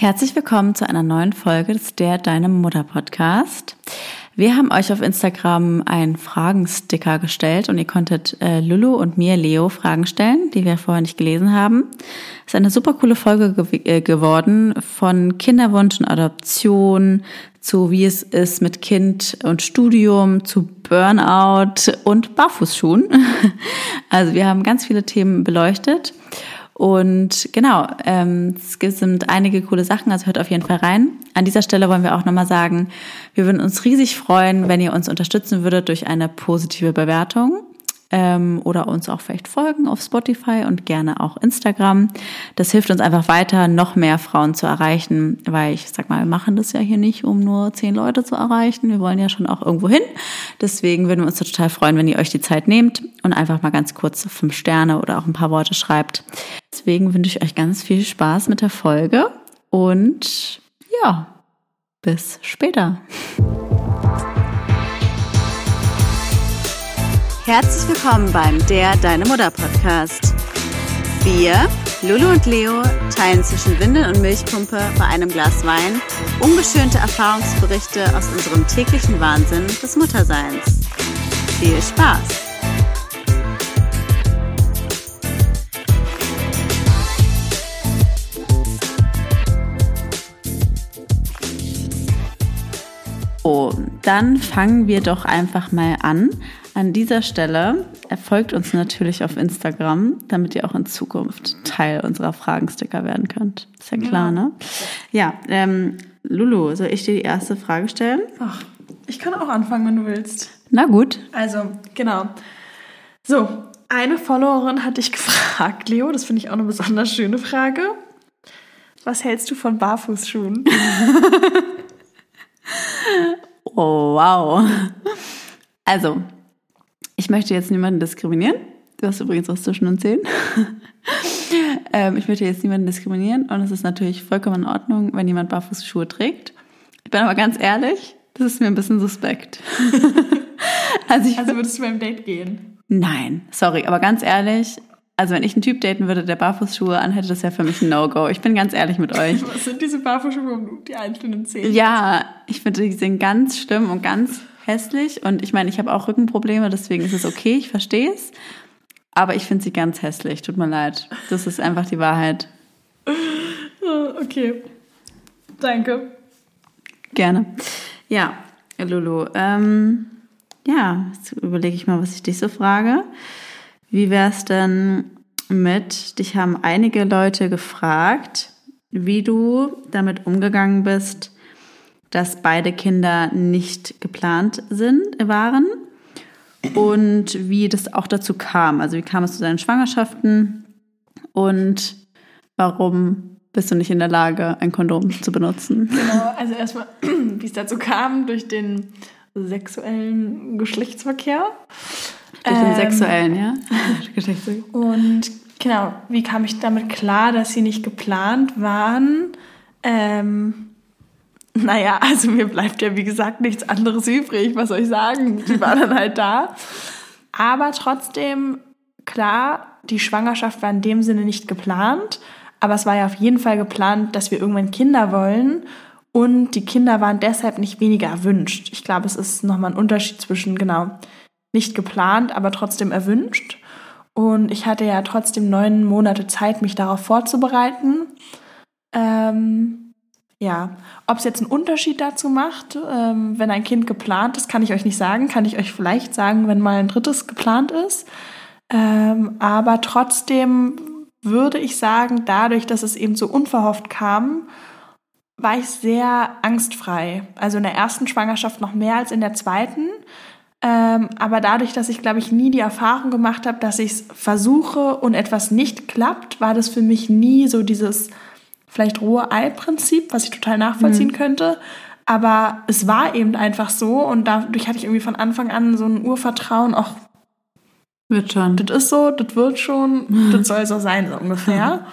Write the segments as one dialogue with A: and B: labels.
A: Herzlich willkommen zu einer neuen Folge des Der Deine Mutter Podcast. Wir haben euch auf Instagram einen Fragensticker gestellt und ihr konntet äh, Lulu und mir, Leo, Fragen stellen, die wir vorher nicht gelesen haben. Es ist eine super coole Folge ge äh, geworden von Kinderwunsch und Adoption zu wie es ist mit Kind und Studium, zu Burnout und Barfußschuhen. Also wir haben ganz viele Themen beleuchtet. Und genau, ähm, es sind einige coole Sachen, also hört auf jeden Fall rein. An dieser Stelle wollen wir auch nochmal sagen, wir würden uns riesig freuen, wenn ihr uns unterstützen würdet durch eine positive Bewertung ähm, oder uns auch vielleicht folgen auf Spotify und gerne auch Instagram. Das hilft uns einfach weiter, noch mehr Frauen zu erreichen, weil ich sag mal, wir machen das ja hier nicht, um nur zehn Leute zu erreichen. Wir wollen ja schon auch irgendwo hin. Deswegen würden wir uns total freuen, wenn ihr euch die Zeit nehmt und einfach mal ganz kurz fünf Sterne oder auch ein paar Worte schreibt. Deswegen wünsche ich euch ganz viel Spaß mit der Folge und ja, bis später. Herzlich willkommen beim Der Deine Mutter Podcast. Wir, Lulu und Leo, teilen zwischen Windel und Milchpumpe bei einem Glas Wein ungeschönte Erfahrungsberichte aus unserem täglichen Wahnsinn des Mutterseins. Viel Spaß! Oh, dann fangen wir doch einfach mal an an dieser Stelle erfolgt uns natürlich auf Instagram, damit ihr auch in Zukunft Teil unserer Fragensticker werden könnt. Ist ja klar, ja. ne? Ja, ähm, Lulu, soll ich dir die erste Frage stellen?
B: Ach, ich kann auch anfangen, wenn du willst.
A: Na gut.
B: Also, genau. So, eine Followerin hat dich gefragt, Leo, das finde ich auch eine besonders schöne Frage. Was hältst du von Barfußschuhen?
A: oh, wow. Also, ich möchte jetzt niemanden diskriminieren. Du hast übrigens was zwischen uns Zehen. ähm, ich möchte jetzt niemanden diskriminieren und es ist natürlich vollkommen in Ordnung, wenn jemand Barfußschuhe trägt. Ich bin aber ganz ehrlich, das ist mir ein bisschen suspekt.
B: also, also würdest du beim Date gehen?
A: Nein, sorry, aber ganz ehrlich, also wenn ich einen Typ daten würde, der Barfußschuhe anhätte, das wäre für mich ein No-Go. Ich bin ganz ehrlich mit euch.
B: Was sind diese Barfußschuhe um die einzelnen Zehen?
A: Ja, ich finde, die sind ganz schlimm und ganz hässlich. Und ich meine, ich habe auch Rückenprobleme, deswegen ist es okay, ich verstehe es. Aber ich finde sie ganz hässlich. Tut mir leid. Das ist einfach die Wahrheit.
B: Okay. Danke.
A: Gerne. Ja, Lulu. Ähm, ja, jetzt überlege ich mal, was ich dich so frage. Wie wäre es denn mit, dich haben einige Leute gefragt, wie du damit umgegangen bist, dass beide Kinder nicht geplant sind, waren und wie das auch dazu kam. Also wie kam es zu deinen Schwangerschaften und warum bist du nicht in der Lage, ein Kondom zu benutzen?
B: Genau, also erstmal, wie es dazu kam, durch den sexuellen Geschlechtsverkehr.
A: Durch den ähm, sexuellen, ja?
B: und genau, wie kam ich damit klar, dass sie nicht geplant waren? Ähm, naja, also mir bleibt ja wie gesagt nichts anderes übrig. Was soll ich sagen? Die war dann halt da. Aber trotzdem, klar, die Schwangerschaft war in dem Sinne nicht geplant. Aber es war ja auf jeden Fall geplant, dass wir irgendwann Kinder wollen. Und die Kinder waren deshalb nicht weniger erwünscht. Ich glaube, es ist nochmal ein Unterschied zwischen, genau, nicht geplant, aber trotzdem erwünscht. Und ich hatte ja trotzdem neun Monate Zeit, mich darauf vorzubereiten. Ähm, ja, ob es jetzt einen Unterschied dazu macht, ähm, wenn ein Kind geplant ist, kann ich euch nicht sagen. Kann ich euch vielleicht sagen, wenn mal ein drittes geplant ist. Ähm, aber trotzdem würde ich sagen, dadurch, dass es eben so unverhofft kam, war ich sehr angstfrei. Also in der ersten Schwangerschaft noch mehr als in der zweiten. Ähm, aber dadurch, dass ich, glaube ich, nie die Erfahrung gemacht habe, dass ich es versuche und etwas nicht klappt, war das für mich nie so dieses vielleicht rohe Ei-Prinzip, was ich total nachvollziehen mhm. könnte. Aber es war eben einfach so und dadurch hatte ich irgendwie von Anfang an so ein Urvertrauen, auch
A: wird schon.
B: Das ist so, das wird schon, das soll so sein, so ungefähr.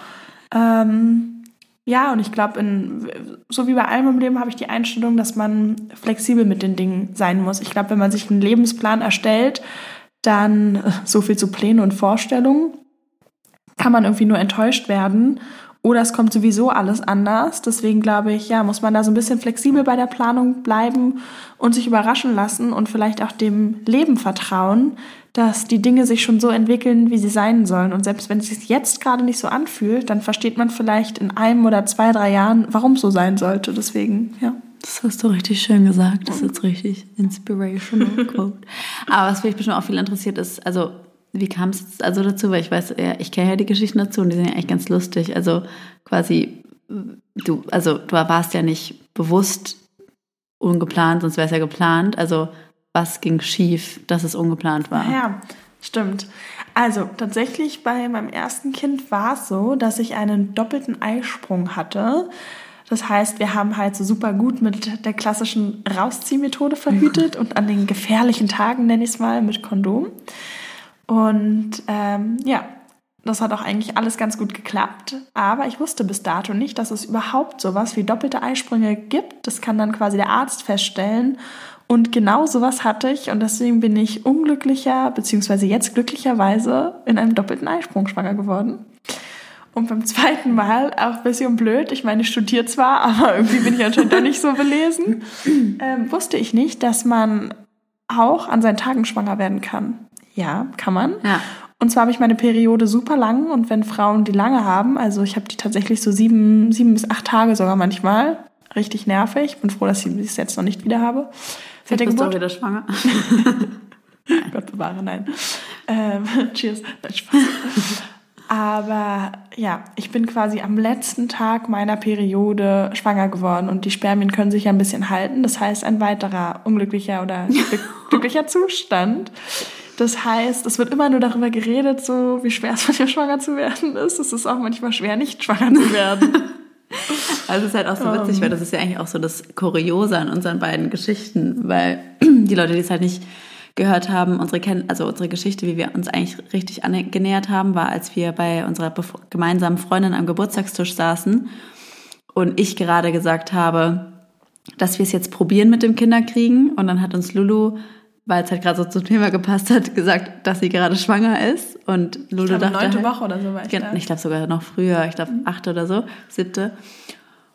B: ähm, ja, und ich glaube, so wie bei allem im Leben habe ich die Einstellung, dass man flexibel mit den Dingen sein muss. Ich glaube, wenn man sich einen Lebensplan erstellt, dann so viel zu Plänen und Vorstellungen, kann man irgendwie nur enttäuscht werden. Oder es kommt sowieso alles anders. Deswegen glaube ich, ja, muss man da so ein bisschen flexibel bei der Planung bleiben und sich überraschen lassen und vielleicht auch dem Leben vertrauen, dass die Dinge sich schon so entwickeln, wie sie sein sollen. Und selbst wenn es sich jetzt gerade nicht so anfühlt, dann versteht man vielleicht in einem oder zwei, drei Jahren, warum es so sein sollte. Deswegen, ja.
A: Das hast du richtig schön gesagt. Das ist jetzt richtig inspirational quote. Aber was mich bestimmt auch viel interessiert ist, also wie kam es also dazu? Weil ich weiß, ja, ich kenne ja die Geschichten dazu und die sind ja eigentlich ganz lustig. Also quasi, du, also du warst ja nicht bewusst ungeplant, sonst wäre es ja geplant. Also was ging schief, dass es ungeplant war?
B: Ja, stimmt. Also tatsächlich bei meinem ersten Kind war es so, dass ich einen doppelten Eisprung hatte. Das heißt, wir haben halt so super gut mit der klassischen Rausziehmethode verhütet und an den gefährlichen Tagen, nenne ich es mal, mit Kondom. Und ähm, ja, das hat auch eigentlich alles ganz gut geklappt. Aber ich wusste bis dato nicht, dass es überhaupt sowas wie doppelte Eisprünge gibt. Das kann dann quasi der Arzt feststellen. Und genau sowas hatte ich und deswegen bin ich unglücklicher, beziehungsweise jetzt glücklicherweise in einem doppelten Eisprung schwanger geworden. Und beim zweiten Mal auch ein bisschen blöd. Ich meine, ich studiere zwar, aber irgendwie bin ich anscheinend doch nicht so belesen. Ähm, wusste ich nicht, dass man auch an seinen Tagen schwanger werden kann. Ja, kann man.
A: Ja.
B: Und zwar habe ich meine Periode super lang und wenn Frauen die lange haben, also ich habe die tatsächlich so sieben, sieben bis acht Tage sogar manchmal, richtig nervig. Bin froh, dass ich es jetzt noch nicht wieder habe.
A: Seit der Geburt. wieder schwanger.
B: Gott bewahre, nein. Ähm, cheers. Nein, Spaß. Aber ja, ich bin quasi am letzten Tag meiner Periode schwanger geworden und die Spermien können sich ja ein bisschen halten. Das heißt, ein weiterer unglücklicher oder glücklicher Zustand. Das heißt, es wird immer nur darüber geredet, so wie schwer es von dir schwanger zu werden ist. Es ist auch manchmal schwer, nicht schwanger zu werden.
A: Also es ist halt auch so witzig, um. weil das ist ja eigentlich auch so das Kuriose an unseren beiden Geschichten, weil die Leute, die es halt nicht gehört haben, unsere Ken also unsere Geschichte, wie wir uns eigentlich richtig genähert haben, war, als wir bei unserer gemeinsamen Freundin am Geburtstagstisch saßen und ich gerade gesagt habe, dass wir es jetzt probieren mit dem Kinderkriegen und dann hat uns Lulu weil es halt gerade so zum Thema gepasst hat, gesagt, dass sie gerade schwanger ist. Und Lulu
B: ich
A: glaube,
B: dachte. Neunte halt, Woche oder so war ich
A: da. Ich glaube sogar noch früher, ich glaube mhm. achte oder so, siebte.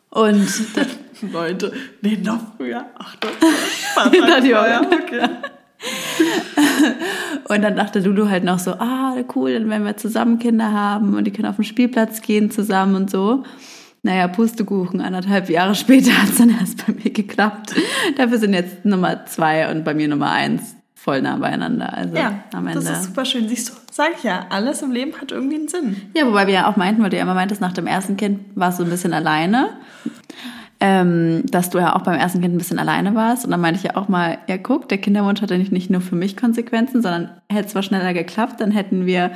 A: Und
B: neunte, nee, noch früher, achte.
A: Hinter die okay. und dann dachte Lulu halt noch so, ah, cool, dann werden wir zusammen Kinder haben und die können auf den Spielplatz gehen zusammen und so. Naja, Pustekuchen, anderthalb Jahre später hat es dann erst bei mir geklappt. Dafür sind jetzt Nummer zwei und bei mir Nummer eins voll nah beieinander. Also
B: ja, am Ende. das ist super schön. Siehst du, sag ich ja, alles im Leben hat irgendwie einen Sinn.
A: Ja, wobei wir ja auch meinten, weil du ja immer meintest, nach dem ersten Kind warst du ein bisschen alleine. Ähm, dass du ja auch beim ersten Kind ein bisschen alleine warst. Und dann meinte ich ja auch mal, ja guck, der Kinderwunsch hatte nicht, nicht nur für mich Konsequenzen, sondern hätte es zwar schneller geklappt, dann hätten wir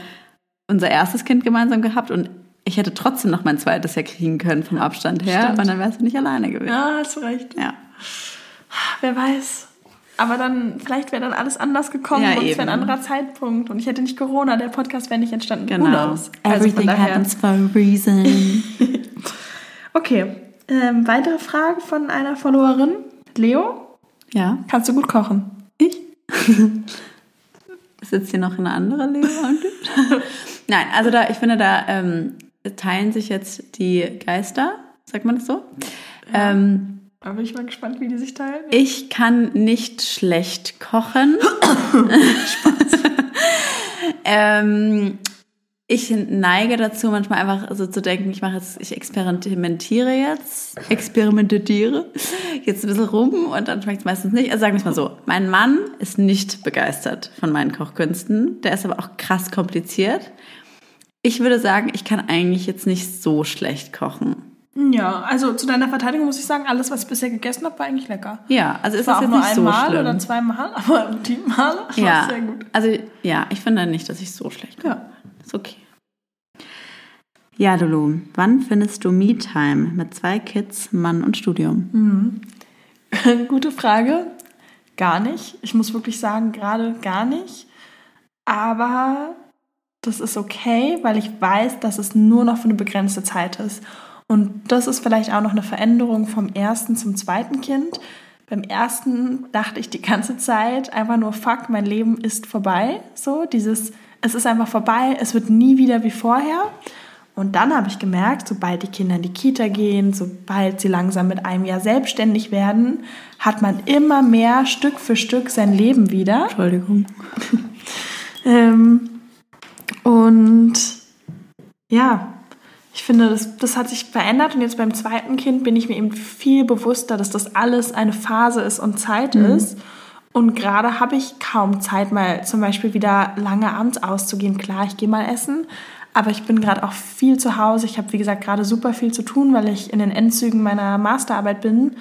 A: unser erstes Kind gemeinsam gehabt und ich hätte trotzdem noch mein zweites ja kriegen können vom Abstand her Stimmt. und dann wärst du nicht alleine gewesen.
B: Ja, hast du recht.
A: Ja.
B: Wer weiß. Aber dann, vielleicht wäre dann alles anders gekommen ja, und es wäre ein anderer Zeitpunkt und ich hätte nicht Corona, der Podcast wäre nicht entstanden.
A: Genau. Also Everything happens for a reason.
B: okay. Ähm, weitere Frage von einer Followerin. Leo?
A: Ja.
B: Kannst du gut kochen?
A: Ich? Sitzt hier noch eine andere Leo? Nein, also da, ich finde, da ähm, teilen sich jetzt die Geister, sagt man das so?
B: Ja. Ähm, da bin ich mal gespannt, wie die sich teilen.
A: Ich kann nicht schlecht kochen. Ähm, ich neige dazu, manchmal einfach so zu denken, ich mache jetzt, ich experimentiere jetzt, experimentiere jetzt ein bisschen rum und dann schmeckt es meistens nicht. Also sagen wir es mal so, mein Mann ist nicht begeistert von meinen Kochkünsten. Der ist aber auch krass kompliziert. Ich würde sagen, ich kann eigentlich jetzt nicht so schlecht kochen.
B: Ja, also zu deiner Verteidigung muss ich sagen, alles, was ich bisher gegessen habe, war eigentlich lecker.
A: Ja, also ist das
B: jetzt
A: nicht so schlimm.
B: einmal oder zweimal, aber die Male
A: ja,
B: war sehr gut.
A: Also ja, ich finde nicht, dass ich so schlecht koche.
B: Ja.
A: Ist okay. Ja, Lulu, wann findest du Me-Time mit zwei Kids, Mann und Studium?
B: Mhm. Gute Frage. Gar nicht. Ich muss wirklich sagen, gerade gar nicht. Aber das ist okay, weil ich weiß, dass es nur noch für eine begrenzte Zeit ist. Und das ist vielleicht auch noch eine Veränderung vom ersten zum zweiten Kind. Beim ersten dachte ich die ganze Zeit einfach nur, fuck, mein Leben ist vorbei. So, dieses, es ist einfach vorbei, es wird nie wieder wie vorher. Und dann habe ich gemerkt, sobald die Kinder in die Kita gehen, sobald sie langsam mit einem Jahr selbstständig werden, hat man immer mehr Stück für Stück sein Leben wieder.
A: Entschuldigung.
B: ähm, und ja, ich finde, das, das hat sich verändert und jetzt beim zweiten Kind bin ich mir eben viel bewusster, dass das alles eine Phase ist und Zeit mhm. ist. Und gerade habe ich kaum Zeit, mal zum Beispiel wieder lange abends auszugehen. Klar, ich gehe mal essen, aber ich bin gerade auch viel zu Hause. Ich habe, wie gesagt, gerade super viel zu tun, weil ich in den Endzügen meiner Masterarbeit bin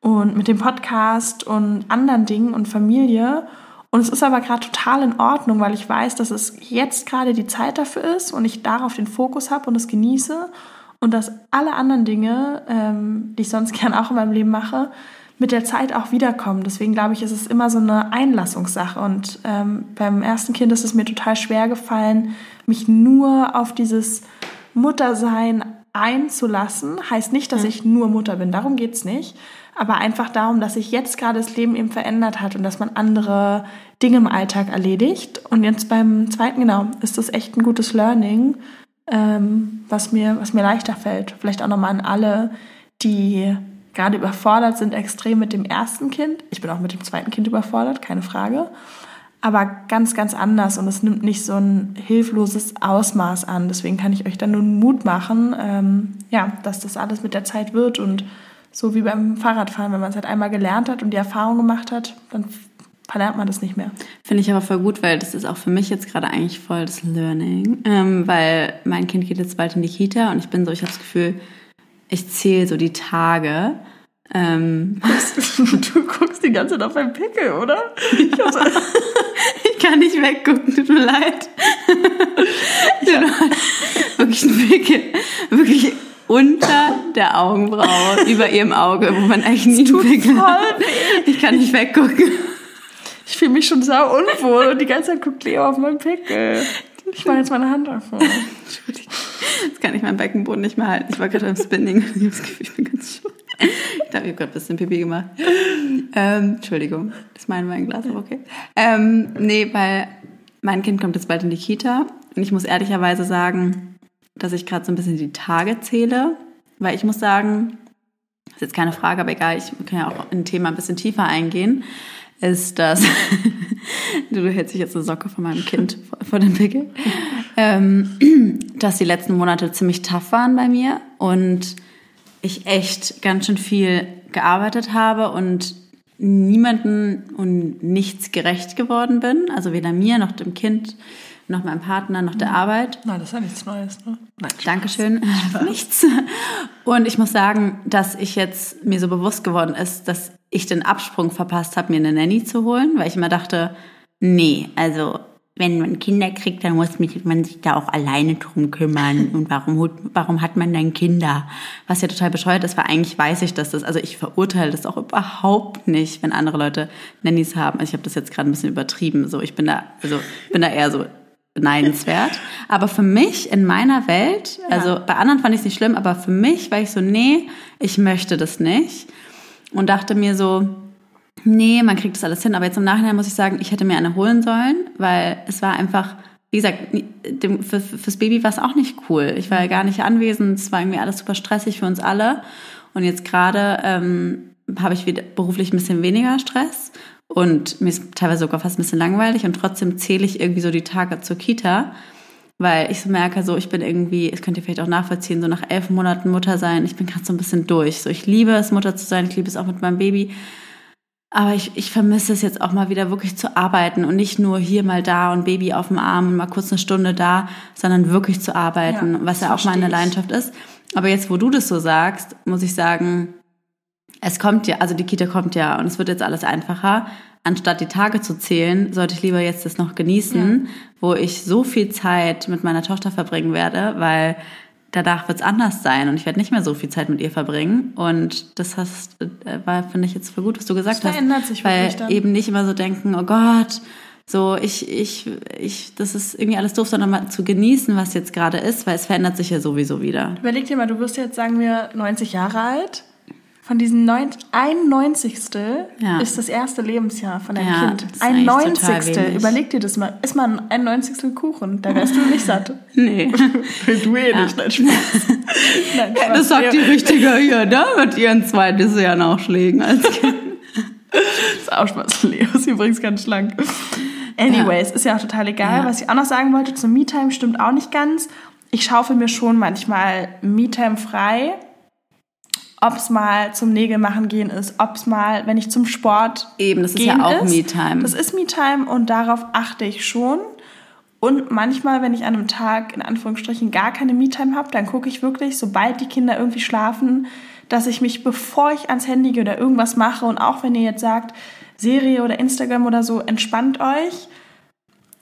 B: und mit dem Podcast und anderen Dingen und Familie. Und es ist aber gerade total in Ordnung, weil ich weiß, dass es jetzt gerade die Zeit dafür ist und ich darauf den Fokus habe und es genieße und dass alle anderen Dinge, ähm, die ich sonst gern auch in meinem Leben mache, mit der Zeit auch wiederkommen. Deswegen glaube ich, ist es immer so eine Einlassungssache. Und ähm, beim ersten Kind ist es mir total schwer gefallen, mich nur auf dieses Muttersein einzulassen. Heißt nicht, dass ich nur Mutter bin, darum geht es nicht. Aber einfach darum, dass sich jetzt gerade das Leben eben verändert hat und dass man andere Dinge im Alltag erledigt. Und jetzt beim zweiten, genau, ist das echt ein gutes Learning, ähm, was, mir, was mir leichter fällt. Vielleicht auch nochmal an alle, die gerade überfordert sind extrem mit dem ersten Kind. Ich bin auch mit dem zweiten Kind überfordert, keine Frage. Aber ganz, ganz anders und es nimmt nicht so ein hilfloses Ausmaß an. Deswegen kann ich euch dann nur Mut machen, ähm, ja, dass das alles mit der Zeit wird und so wie beim Fahrradfahren, wenn man es halt einmal gelernt hat und die Erfahrung gemacht hat, dann verlernt man das nicht mehr.
A: Finde ich aber voll gut, weil das ist auch für mich jetzt gerade eigentlich voll das Learning, ähm, weil mein Kind geht jetzt bald in die Kita und ich bin so, ich habe das Gefühl, ich zähle so die Tage. Ähm,
B: du guckst die ganze Zeit auf meinen Pickel, oder? Ich,
A: so, ich kann nicht weggucken, tut mir leid. Ja. Wirklich ein Pickel. Wirklich unter der Augenbraue, über ihrem Auge, wo man eigentlich nie hat. Ich kann nicht weggucken.
B: Ich fühle mich schon sau unwohl und die ganze Zeit guckt Leo auf meinen Pickel. Ich mache jetzt meine Hand davor. Entschuldigung.
A: Jetzt kann ich meinen Beckenboden nicht mehr halten. Ich war gerade beim Spinning ich habe das Gefühl, ich bin ganz schön. Ich glaube, ich habe gerade ein bisschen Pipi gemacht. Ähm, Entschuldigung, das ist mein Weinglas, aber okay. Ähm, nee, weil mein Kind kommt jetzt bald in die Kita und ich muss ehrlicherweise sagen, dass ich gerade so ein bisschen die Tage zähle, weil ich muss sagen, das ist jetzt keine Frage, aber egal, ich kann ja auch in ein Thema ein bisschen tiefer eingehen, ist, dass du hältst dich jetzt eine Socke von meinem Kind vor den Pickel, ähm, dass die letzten Monate ziemlich tough waren bei mir und ich echt ganz schön viel gearbeitet habe und niemanden und nichts gerecht geworden bin, also weder mir noch dem Kind noch meinem Partner, noch der Arbeit.
B: Nein, das ist ja nichts Neues. Ne?
A: Nein, Dankeschön. Nichts. Und ich muss sagen, dass ich jetzt mir so bewusst geworden ist, dass ich den Absprung verpasst habe, mir eine Nanny zu holen, weil ich immer dachte, nee, also wenn man Kinder kriegt, dann muss man sich da auch alleine drum kümmern. Und warum, warum hat man dann Kinder? Was ja total bescheuert ist, weil eigentlich weiß ich, dass das, also ich verurteile das auch überhaupt nicht, wenn andere Leute Nannies haben. Also ich habe das jetzt gerade ein bisschen übertrieben. So, ich bin da, also bin da eher so beneidenswert. Aber für mich in meiner Welt, also bei anderen fand ich es nicht schlimm, aber für mich war ich so, nee, ich möchte das nicht. Und dachte mir so, nee, man kriegt das alles hin. Aber jetzt im Nachhinein muss ich sagen, ich hätte mir eine holen sollen, weil es war einfach, wie gesagt, für, fürs Baby war es auch nicht cool. Ich war ja gar nicht anwesend, es war irgendwie alles super stressig für uns alle. Und jetzt gerade ähm, habe ich wieder beruflich ein bisschen weniger Stress und mir ist teilweise sogar fast ein bisschen langweilig und trotzdem zähle ich irgendwie so die Tage zur Kita, weil ich so merke, so ich bin irgendwie, es könnt ihr vielleicht auch nachvollziehen, so nach elf Monaten Mutter sein, ich bin gerade so ein bisschen durch. So ich liebe es, Mutter zu sein, ich liebe es auch mit meinem Baby. Aber ich, ich vermisse es jetzt auch mal wieder wirklich zu arbeiten und nicht nur hier mal da und Baby auf dem Arm und mal kurz eine Stunde da, sondern wirklich zu arbeiten, ja, was ja auch meine Leidenschaft ist. Aber jetzt, wo du das so sagst, muss ich sagen, es kommt ja, also die Kita kommt ja und es wird jetzt alles einfacher. Anstatt die Tage zu zählen, sollte ich lieber jetzt das noch genießen, ja. wo ich so viel Zeit mit meiner Tochter verbringen werde, weil danach wird es anders sein und ich werde nicht mehr so viel Zeit mit ihr verbringen. Und das hast, äh, war, finde ich jetzt für gut, was du gesagt das verändert hast. Sich weil dann. eben nicht immer so denken, oh Gott, so ich, ich, ich, das ist irgendwie alles doof, sondern mal zu genießen, was jetzt gerade ist, weil es verändert sich ja sowieso wieder.
B: Überleg dir mal, du wirst jetzt, sagen wir, 90 Jahre alt Von diesen 90, 91.
A: Ja.
B: ist das erste Lebensjahr von deinem
A: Ja,
B: Kind.
A: das ist
B: Ein
A: eigentlich total
B: 90.
A: wenig.
B: Überleg dir das mal. Iss mal ein 90. Kuchen, da wärst du nicht satt.
A: Nee.
B: du eh nicht, nein, Spaß. Nein, Spaß.
A: Das sagt die
B: Ja,
A: Richtige hier, ne? Mit ihren zwei Disney-Nachschlägen als Kind.
B: Das ist auch Spaß. Leo ist übrigens ganz schlank. Anyways, ist ja auch total egal.
A: Ja.
B: Was ich auch noch sagen wollte zum Me-Time stimmt auch nicht ganz. Ich schaufel mir schon manchmal Me-Time frei. Ob es mal zum Nägelmachen gehen ist, ob es mal, wenn ich zum Sport
A: Eben, das ist ja auch. Me-Time.
B: Das ist Me-Time und darauf achte ich schon. Und manchmal, wenn ich an einem Tag in Anführungsstrichen gar keine Me-Time habe, dann gucke ich wirklich, sobald die Kinder irgendwie schlafen, dass ich mich, bevor ich ans Handy gehe oder irgendwas mache, und auch wenn ihr jetzt sagt, Serie oder Instagram oder so, entspannt euch.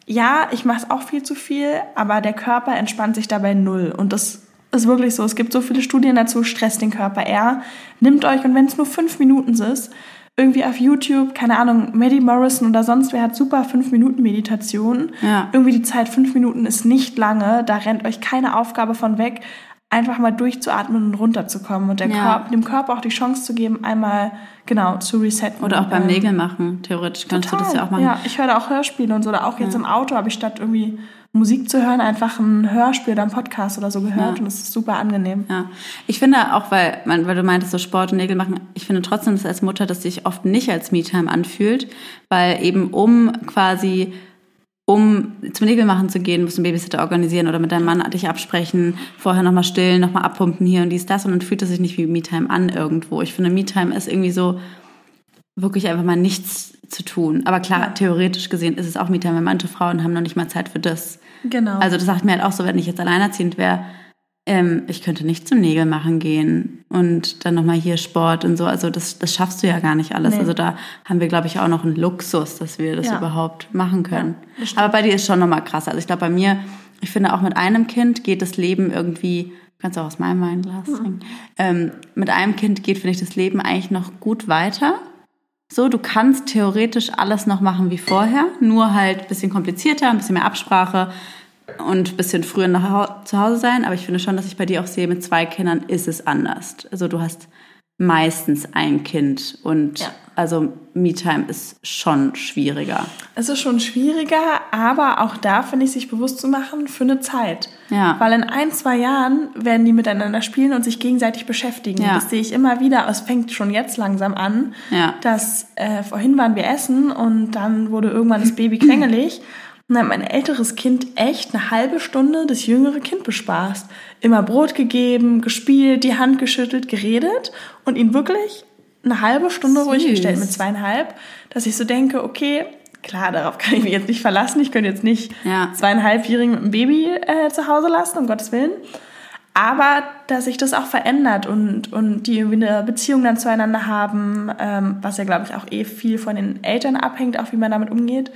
B: Ja, ich mache es auch viel zu viel, aber der Körper entspannt sich dabei null. Und das ist wirklich so. Es gibt so viele Studien dazu, stresst den Körper eher. Nimmt euch, und wenn es nur fünf Minuten ist, irgendwie auf YouTube, keine Ahnung, Maddie Morrison oder sonst wer hat super 5-Minuten-Meditation.
A: Ja.
B: Irgendwie die Zeit 5 Minuten ist nicht lange, da rennt euch keine Aufgabe von weg, einfach mal durchzuatmen und runterzukommen und
A: Ja.
B: Körper, dem Körper auch die Chance zu geben, einmal genau zu resetten.
A: Oder auch beim
B: Ähm,
A: Nägel machen. Theoretisch kannst du das ja auch machen.
B: Ja, ich höre da auch Hörspiele und so. Oder auch jetzt im Auto habe ich statt irgendwie Musik zu hören, einfach ein Hörspiel oder einen Podcast oder so gehört
A: Ja.
B: und es ist super angenehm.
A: Ja, ich finde auch, weil, man- weil du meintest, so Sport und Nägel machen, ich finde trotzdem, dass als Mutter das sich oft nicht als Me-Time anfühlt, weil eben um quasi, um zum Nägel machen zu gehen, musst du einen Babysitter organisieren oder mit deinem Mann dich absprechen, vorher nochmal stillen, nochmal abpumpen hier und dies, das und dann fühlt es sich nicht wie Me-Time an irgendwo. Ich finde, Me-Time ist irgendwie so wirklich einfach mal nichts zu tun. Aber klar, theoretisch gesehen ist es auch Me-Time, weil manche Frauen haben noch nicht mal Zeit für das.
B: Genau.
A: Also das sagt mir halt auch so, wenn ich jetzt alleinerziehend wäre, ähm, ich könnte nicht zum Nägel machen gehen und dann nochmal hier Sport und so. Also das, das schaffst du ja gar nicht alles.
B: Nee.
A: Also da haben wir, glaube ich, auch noch einen Luxus, dass wir das
B: Ja.
A: überhaupt machen können.
B: Ja.
A: Aber bei dir ist schon nochmal krass. Also ich glaube, bei mir, ich finde auch mit einem Kind geht das Leben irgendwie, kannst du auch aus meinem Weinglas
B: Mhm.
A: trinken, ähm, mit einem Kind geht, finde ich, das Leben eigentlich noch gut weiter. So, du kannst theoretisch alles noch machen wie vorher, nur halt ein bisschen komplizierter, ein bisschen mehr Absprache und ein bisschen früher nach zu Hause sein. Aber ich finde schon, dass ich bei dir auch sehe, mit zwei Kindern ist es anders. Also du hast meistens ein Kind und
B: Ja.
A: also Me-Time ist schon schwieriger.
B: Es ist schon schwieriger, aber auch da finde ich sich bewusst zu machen für eine Zeit.
A: Ja.
B: Weil in ein, zwei Jahren werden die miteinander spielen und sich gegenseitig beschäftigen.
A: Ja.
B: Das sehe ich immer wieder. Es fängt schon jetzt langsam an,
A: Ja.
B: dass äh, vorhin waren wir essen und dann wurde irgendwann das Baby quengelig. Und dann hat mein älteres Kind echt eine halbe Stunde das jüngere Kind bespaßt. Immer Brot gegeben, gespielt, die Hand geschüttelt, geredet und ihn wirklich eine halbe Stunde ruhig
A: Süß.
B: gestellt mit zweieinhalb, dass ich so denke, okay, klar, darauf kann ich mich jetzt nicht verlassen. Ich könnte jetzt nicht
A: Ja.
B: zweieinhalbjährigen mit einem Baby äh, zu Hause lassen, um Gottes Willen. Aber dass sich das auch verändert und, und die irgendwie eine Beziehung dann zueinander haben, ähm, was ja, glaube ich, auch eh viel von den Eltern abhängt, auch wie man damit umgeht.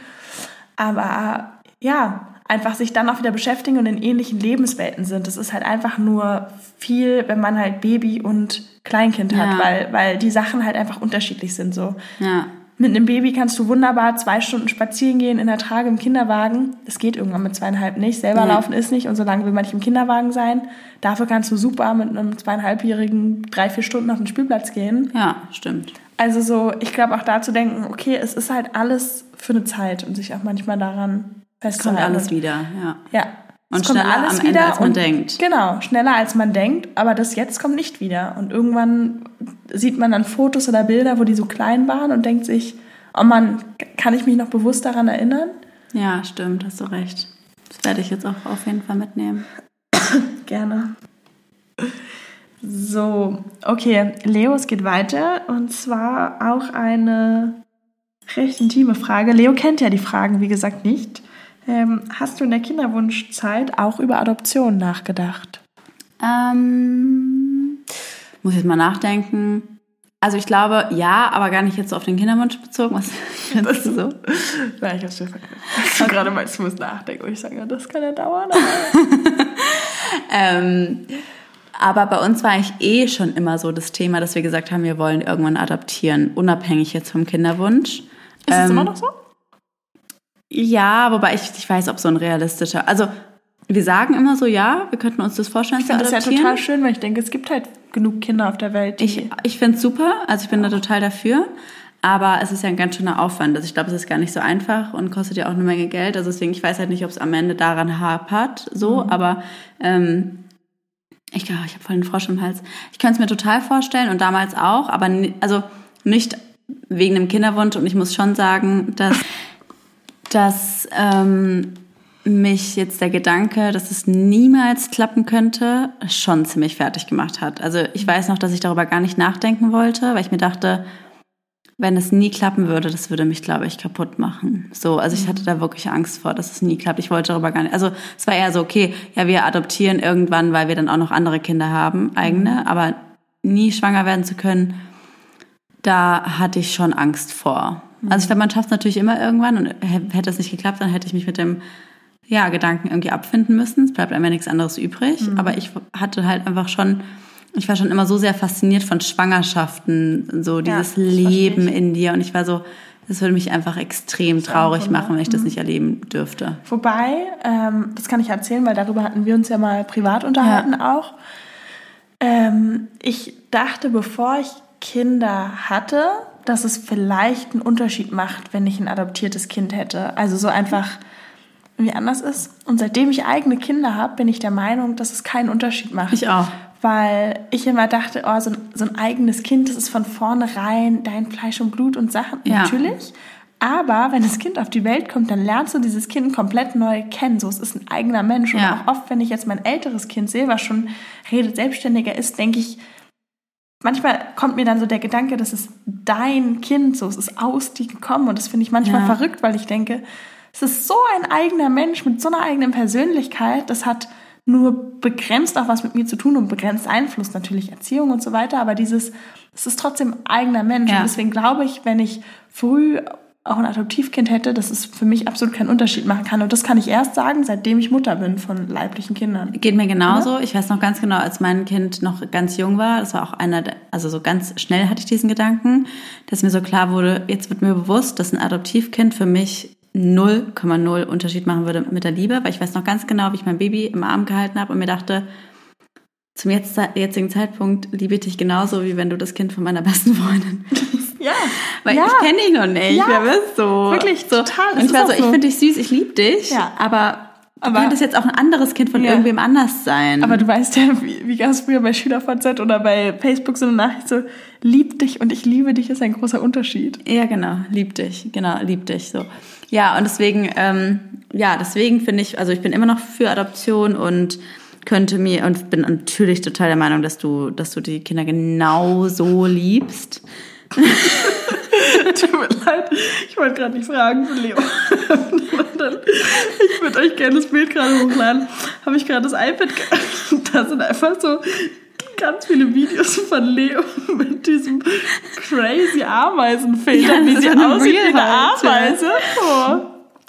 B: Aber ja, einfach sich dann auch wieder beschäftigen und in ähnlichen Lebenswelten sind. Das ist halt einfach nur viel, wenn man halt Baby und Kleinkind hat,
A: Ja.
B: weil, weil die Sachen halt einfach unterschiedlich sind. So.
A: Ja.
B: Mit einem Baby kannst du wunderbar zwei Stunden spazieren gehen in der Trage im Kinderwagen. Das geht irgendwann mit zweieinhalb nicht. Selber
A: Nee.
B: laufen ist nicht und so lange will man nicht im Kinderwagen sein. Dafür kannst du super mit einem zweieinhalbjährigen drei, vier Stunden auf den Spielplatz gehen.
A: Ja, stimmt.
B: Also so, ich glaube auch da zu denken, okay, es ist halt alles für eine Zeit und sich auch manchmal daran
A: Es
B: festzuhalten.
A: kommt alles wieder, ja.
B: Ja.
A: Und
B: es kommt
A: schneller am Ende, als man
B: und,
A: denkt.
B: Genau, schneller als man denkt, aber das jetzt kommt nicht wieder. Und irgendwann sieht man dann Fotos oder Bilder, wo die so klein waren und denkt sich, oh Mann, kann ich mich noch bewusst daran erinnern?
A: Ja, stimmt, hast du recht. Das werde ich jetzt auch auf jeden Fall mitnehmen.
B: Gerne. So, okay, Leo, es geht weiter. Und zwar auch eine recht intime Frage. Leo kennt ja die Fragen, wie gesagt, nicht. Ähm, hast du in der Kinderwunschzeit auch über Adoption nachgedacht?
A: Ähm, muss ich jetzt mal nachdenken. Also ich glaube, ja, aber gar nicht jetzt so auf den Kinderwunsch bezogen. Was findest du so?
B: Nein, ich hab's schon vergessen. Du gerade meinst, du musst nachdenken. Und ich sage, ja, das kann ja dauern.
A: Ähm, aber bei uns war eigentlich eh schon immer so das Thema, dass wir gesagt haben, wir wollen irgendwann adoptieren, unabhängig jetzt vom Kinderwunsch.
B: Ist es
A: Ähm,
B: immer noch so?
A: Ja, wobei ich nicht weiß, ob so ein realistischer. Also wir sagen immer so, ja, wir könnten uns das vorstellen
B: Ich finde das ja total schön, weil ich denke, es gibt halt genug Kinder auf der Welt.
A: Ich, ich finde es super, also ich bin da total dafür. Aber es ist ja ein ganz schöner Aufwand. Also ich glaube, es ist gar nicht so einfach und kostet ja auch eine Menge Geld. Also deswegen, ich weiß halt nicht, ob es am Ende daran hapert, so, mhm. aber ähm, ich glaube, ich habe voll den Frosch im Hals. Ich könnte es mir total vorstellen und damals auch, aber also nicht wegen dem Kinderwunsch. Und ich muss schon sagen, dass, dass ähm, mich jetzt der Gedanke, dass es niemals klappen könnte, schon ziemlich fertig gemacht hat. Also ich weiß noch, dass ich darüber gar nicht nachdenken wollte, weil ich mir dachte, wenn es nie klappen würde, das würde mich, glaube ich, kaputt machen. So, also ich hatte da wirklich Angst vor, dass es nie klappt. Ich wollte darüber gar nicht. Also es war eher so, okay, ja, wir adoptieren irgendwann, weil wir dann auch noch andere Kinder haben, eigene, mhm. aber nie schwanger werden zu können, da hatte ich schon Angst vor. Also ich glaube, man schafft es natürlich immer irgendwann und hätte es nicht geklappt, dann hätte ich mich mit dem ja, Gedanken irgendwie abfinden müssen. Es bleibt einfach nichts anderes übrig. Mhm. Aber ich hatte halt einfach schon ich war schon immer so sehr fasziniert von Schwangerschaften, so dieses ja, Leben in dir. Und ich war so, das würde mich einfach extrem traurig machen, wenn ich das mhm. nicht erleben dürfte.
B: Wobei, ähm, das kann ich erzählen, weil darüber hatten wir uns ja mal privat unterhalten ja. auch. Ähm, ich dachte, bevor ich Kinder hatte, dass es vielleicht einen Unterschied macht, wenn ich ein adoptiertes Kind hätte. Also so einfach wie anders ist. Und seitdem ich eigene Kinder habe, bin ich der Meinung, dass es keinen Unterschied macht.
A: Ich auch
B: weil ich immer dachte, oh, so ein, so ein eigenes Kind, das ist von vornherein dein Fleisch und Blut und Sachen. Ja. Natürlich. Aber wenn das Kind auf die Welt kommt, dann lernst du dieses Kind komplett neu kennen. So, es ist ein eigener Mensch. Und ja. auch oft, wenn ich jetzt mein älteres Kind sehe, was schon redet, selbstständiger ist, denke ich, manchmal kommt mir dann so der Gedanke, das ist dein Kind, so, es ist aus dir gekommen. Und das finde ich manchmal ja. verrückt, weil ich denke, es ist so ein eigener Mensch mit so einer eigenen Persönlichkeit, das hat nur begrenzt auch was mit mir zu tun und begrenzt Einfluss, natürlich Erziehung und so weiter, aber dieses, es ist trotzdem eigener Mensch. Ja. Und deswegen glaube ich, wenn ich früh auch ein Adoptivkind hätte, dass es für mich absolut keinen Unterschied machen kann. Und das kann ich erst sagen, seitdem ich Mutter bin von leiblichen Kindern.
A: Geht mir genauso. Oder? Ich weiß noch ganz genau, als mein Kind noch ganz jung war, das war auch einer, der, also so ganz schnell hatte ich diesen Gedanken, dass mir so klar wurde, jetzt wird mir bewusst, dass ein Adoptivkind für mich 0,0 Unterschied machen würde mit der Liebe, weil ich weiß noch ganz genau, wie ich mein Baby im Arm gehalten habe und mir dachte, zum jetzigen Zeitpunkt liebe ich dich genauso, wie wenn du das Kind von meiner besten Freundin bist.
B: Ja.
A: Weil
B: ja.
A: ich kenne dich noch nicht. Ja. Wer bist du?
B: Wirklich,
A: so.
B: total.
A: Und ich war so, ich finde dich süß, ich liebe dich. Ja. Aber aber könnte es jetzt auch ein anderes Kind von ja. irgendwem anders sein.
B: Aber du weißt ja, wie, wie ganz früher bei SchülerVZ oder bei Facebook so eine Nachricht so, lieb dich und ich liebe dich ist ein großer Unterschied.
A: Ja, genau, lieb dich, genau, lieb dich, so. Ja, und deswegen, ähm, ja, deswegen finde ich, also ich bin immer noch für Adoption und könnte mir, und bin natürlich total der Meinung, dass du, dass du die Kinder genau so liebst.
B: Tut mir leid, ich wollte gerade nicht fragen, Leo. ich würde euch gerne das Bild gerade hochladen. Habe ich gerade das iPad. Da sind einfach so ganz viele Videos von Leo mit diesem crazy Ameisenfilter, ja, wie sie aussieht wie eine Ameise. Oh.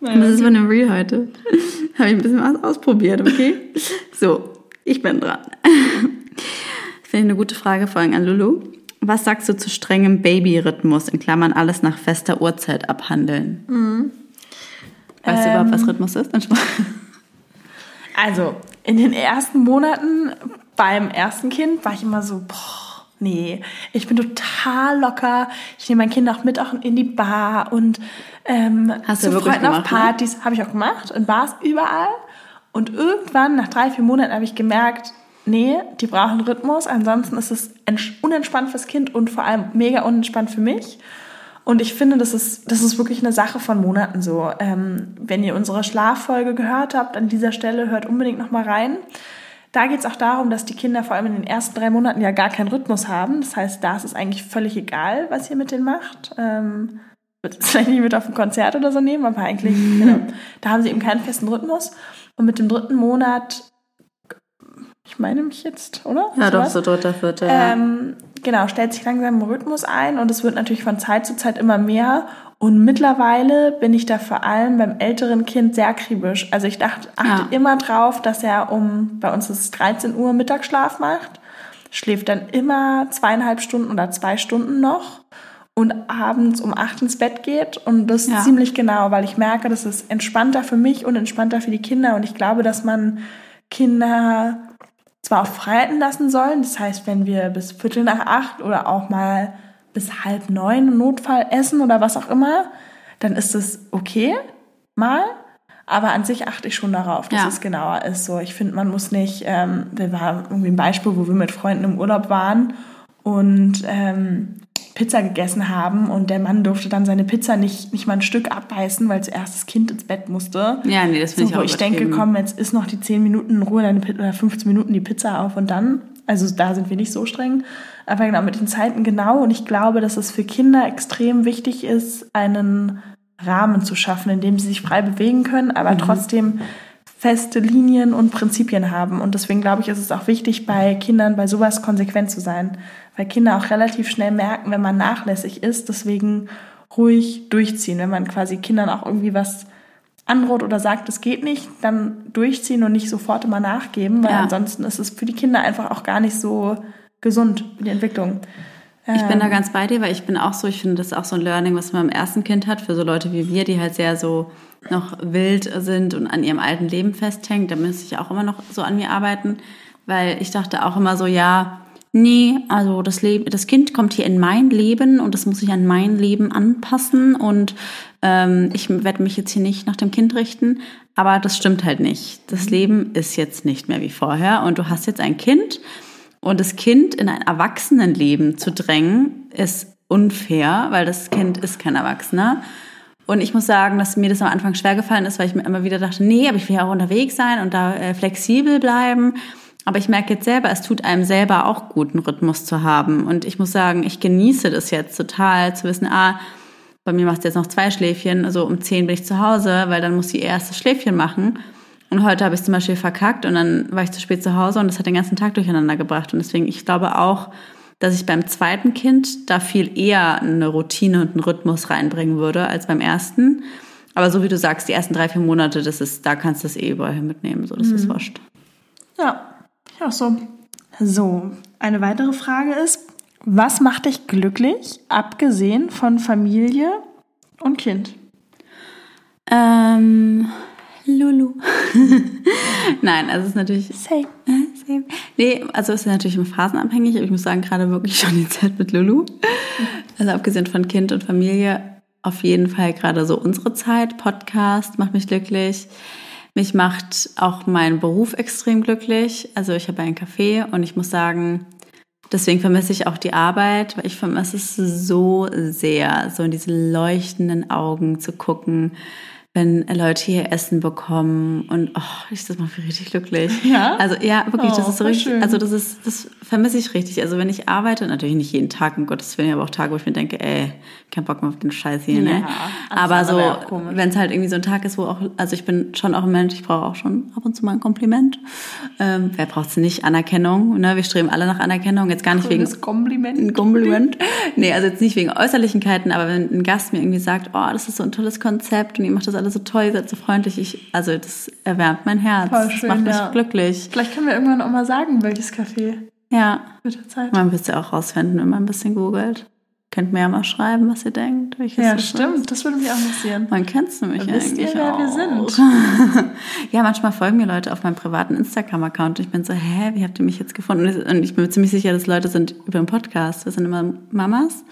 A: Naja, das ist einem Real heute. Habe ich ein bisschen was ausprobiert, okay? So, ich bin dran. Finde ich eine gute Frage, vor allem an Lulu. Was sagst du zu strengem Babyrhythmus, in Klammern alles nach fester Uhrzeit abhandeln? Mhm. Weißt ähm, du überhaupt, was ähm. Rhythmus ist?
B: Also, in den ersten Monaten beim ersten Kind war ich immer so, boah, nee, ich bin total locker. Ich nehme mein Kind auch mit auch in die Bar und ähm,
A: Hast zu Freunden gemacht,
B: auf? Partys. Ne? Habe ich auch gemacht, in Bars überall. Und irgendwann, nach drei, vier Monaten, habe ich gemerkt, nee, die brauchen Rhythmus, ansonsten ist es unentspannt fürs Kind und vor allem mega unentspannt für mich. Und ich finde, das ist, das ist wirklich eine Sache von Monaten so. Ähm, wenn ihr unsere Schlaffolge gehört habt, an dieser Stelle hört unbedingt noch mal rein. Da geht es auch darum, dass die Kinder vor allem in den ersten drei Monaten ja gar keinen Rhythmus haben. Das heißt, da ist es eigentlich völlig egal, was ihr mit denen macht. Ähm, wird es vielleicht nicht mit auf ein Konzert oder so nehmen, aber eigentlich, genau, da haben sie eben keinen festen Rhythmus. Und mit dem dritten Monat ich meine mich jetzt, oder?
A: Ja, doch, so dritter, vierter.
B: Ähm, genau, stellt sich langsam ein Rhythmus ein und es wird natürlich von Zeit zu Zeit immer mehr. Und mittlerweile bin ich da vor allem beim älteren Kind sehr akribisch. Also ich dachte, achte ja. immer drauf, dass er um, bei uns ist es 13 Uhr Mittagsschlaf macht, schläft dann immer zweieinhalb Stunden oder zwei Stunden noch und abends um acht ins Bett geht. Und das ja. ziemlich genau, weil ich merke, das ist entspannter für mich und entspannter für die Kinder. Und ich glaube, dass man Kinder zwar auch freihalten lassen sollen. Das heißt, wenn wir bis Viertel nach acht oder auch mal bis halb neun im Notfall essen oder was auch immer, dann ist es okay, mal. Aber an sich achte ich schon darauf, dass ja. es genauer ist. So, ich finde, man muss nicht, ähm, wir waren irgendwie ein Beispiel, wo wir mit Freunden im Urlaub waren und ähm, Pizza gegessen haben und der Mann durfte dann seine Pizza nicht, nicht mal ein Stück abbeißen, weil zuerst das Kind ins Bett musste. Ja, nee, das finde so, ich auch Wo ich denke, komm, jetzt ist noch die 10 Minuten in Ruhe deine oder 15 Minuten die Pizza auf und dann. Also da sind wir nicht so streng. Aber genau mit den Zeiten genau. Und ich glaube, dass es für Kinder extrem wichtig ist, einen Rahmen zu schaffen, in dem sie sich frei bewegen können, aber mhm. trotzdem feste Linien und Prinzipien haben. Und deswegen glaube ich, ist es auch wichtig, bei Kindern bei sowas konsequent zu sein, weil Kinder auch relativ schnell merken, wenn man nachlässig ist. Deswegen ruhig durchziehen. Wenn man quasi Kindern auch irgendwie was androht oder sagt, es geht nicht, dann durchziehen und nicht sofort immer nachgeben, weil ja. ansonsten ist es für die Kinder einfach auch gar nicht so gesund, die Entwicklung.
A: Ich bin da ähm. ganz bei dir, weil ich bin auch so, ich finde, das ist auch so ein Learning, was man im ersten Kind hat, für so Leute wie wir, die halt sehr so noch wild sind und an ihrem alten Leben festhängt. Da müsste ich auch immer noch so an mir arbeiten, weil ich dachte auch immer so, ja, nee, also das Leben, das Kind kommt hier in mein Leben und das muss sich an mein Leben anpassen und ähm, ich werde mich jetzt hier nicht nach dem Kind richten. Aber das stimmt halt nicht. Das. Leben ist jetzt nicht mehr wie vorher und du hast jetzt ein Kind und das Kind in ein Erwachsenenleben zu drängen, ist unfair, weil das Kind ist kein Erwachsener. Und ich muss sagen, dass mir das am Anfang schwer gefallen ist, weil ich mir immer wieder dachte, nee, aber ich will ja auch unterwegs sein und da äh, flexibel bleiben. Aber ich merke jetzt selber, es tut einem selber auch gut, einen Rhythmus zu haben. Und ich muss sagen, ich genieße das jetzt total, zu wissen, ah, bei mir macht es jetzt noch zwei Schläfchen, also um zehn bin ich zu Hause, weil dann muss die erste Schläfchen machen. Und heute habe ich zum Beispiel verkackt und dann war ich zu spät zu Hause und das hat den ganzen Tag durcheinander gebracht. Und deswegen, ich glaube auch, dass ich beim zweiten Kind da viel eher eine Routine und einen Rhythmus reinbringen würde als beim ersten. Aber so wie du sagst, die ersten drei, vier Monate, das ist, da kannst du es eh überall mitnehmen. So, das mhm. ist wurscht.
B: Ja, ja, so. So, eine weitere Frage ist, was macht dich glücklich, abgesehen von Familie und Kind?
A: Ähm, Lulu. Nein, also es ist natürlich. Same. Same. Nee, also es ist natürlich immer phasenabhängig, aber ich muss sagen, gerade wirklich schon die Zeit mit Lulu. Also abgesehen von Kind und Familie, auf jeden Fall gerade so unsere Zeit. Podcast macht mich glücklich. Mich macht auch mein Beruf extrem glücklich. Also ich habe ein Café und ich muss sagen, deswegen vermisse ich auch die Arbeit, weil ich vermisse es so sehr, so in diese leuchtenden Augen zu gucken, wenn Leute hier Essen bekommen und oh, ich das macht mich richtig glücklich. Ja. Also ja, wirklich, oh, das ist so richtig. Schön. Also das ist, das vermisse ich richtig. Also wenn ich arbeite, natürlich nicht jeden Tag, um Gottes Willen, aber auch Tage, wo ich mir denke, ey, kein Bock mehr auf den Scheiß hier, ne? Ja, aber so, wenn es halt irgendwie so ein Tag ist, wo auch, also ich bin schon auch ein Mensch, ich brauche auch schon ab und zu mal ein Kompliment. Ähm, wer braucht es nicht? Anerkennung, ne? Wir streben alle nach Anerkennung. Jetzt gar nicht wegen. Kompliment. Ein Kompliment. Nee, also jetzt nicht wegen Äußerlichkeiten, aber wenn ein Gast mir irgendwie sagt, oh, das ist so ein tolles Konzept und ihr macht das alles so toll, seid so freundlich, ich, also das erwärmt mein Herz. Voll schön, das macht mich ja. glücklich.
B: Vielleicht können wir irgendwann auch mal sagen, welches Café. Ja.
A: Mit der Zeit. Man wird es ja auch rausfinden, wenn man ein bisschen googelt. Könnt mir ja mal schreiben, was ihr denkt.
B: ja, stimmt. Das würde mich auch interessieren.
A: Man kennt es nämlich Wisst eigentlich ihr, wer auch. wir sind? ja, manchmal folgen mir Leute auf meinem privaten Instagram-Account. und Ich bin so, hä, wie habt ihr mich jetzt gefunden? Und ich bin mir ziemlich sicher, dass Leute sind über den Podcast. Wir sind immer Mamas.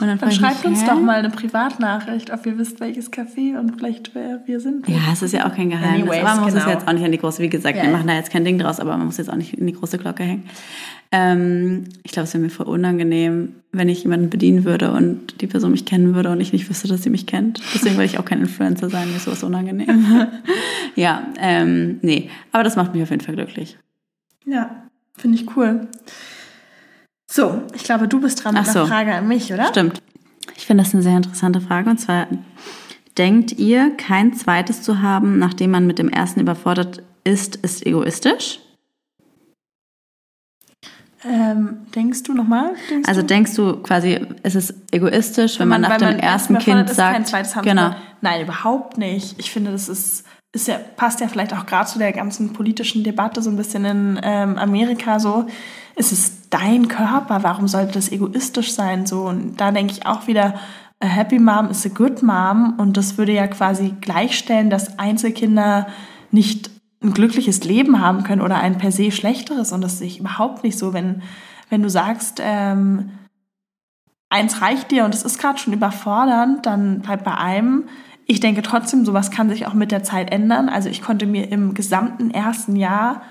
B: Und dann, dann schreibt uns doch mal eine Privatnachricht, ob ihr wisst, welches Café und vielleicht wer wir sind.
A: Ja, es ist ja auch kein Geheimnis. Anyways, aber man muss genau. es jetzt auch nicht an die große, wie gesagt, yeah. wir machen da jetzt kein Ding draus, aber man muss jetzt auch nicht in die große Glocke hängen. Ähm, ich glaube, es wäre mir voll unangenehm, wenn ich jemanden bedienen würde und die Person mich kennen würde und ich nicht wüsste, dass sie mich kennt. Deswegen will ich auch kein Influencer sein, mir ist sowas unangenehm. ja, ähm, nee, aber das macht mich auf jeden Fall glücklich.
B: Ja, finde ich cool. So, ich glaube, du bist dran mit einer so. Frage an mich, oder?
A: Stimmt. Ich finde das eine sehr interessante Frage. Und zwar, denkt ihr, kein zweites zu haben, nachdem man mit dem ersten überfordert ist, ist egoistisch?
B: Ähm, denkst du nochmal?
A: Also du? denkst du quasi, ist es egoistisch, wenn, wenn man, man, nach dem man ersten Kind sagt, kein
B: zweites haben genau. Nein, überhaupt nicht. Ich finde, das ist, ist ja, passt ja vielleicht auch gerade zu der ganzen politischen Debatte so ein bisschen in ähm, Amerika so es ist dein Körper, warum sollte das egoistisch sein? So, und da denke ich auch wieder, a happy mom is a good mom und das würde ja quasi gleichstellen, dass Einzelkinder nicht ein glückliches Leben haben können oder ein per se schlechteres. Und das sehe ich überhaupt nicht so, wenn, wenn du sagst, ähm, eins reicht dir und es ist gerade schon überfordernd, dann bleib bei einem. Ich denke trotzdem, sowas kann sich auch mit der Zeit ändern. Also ich konnte mir im gesamten ersten Jahr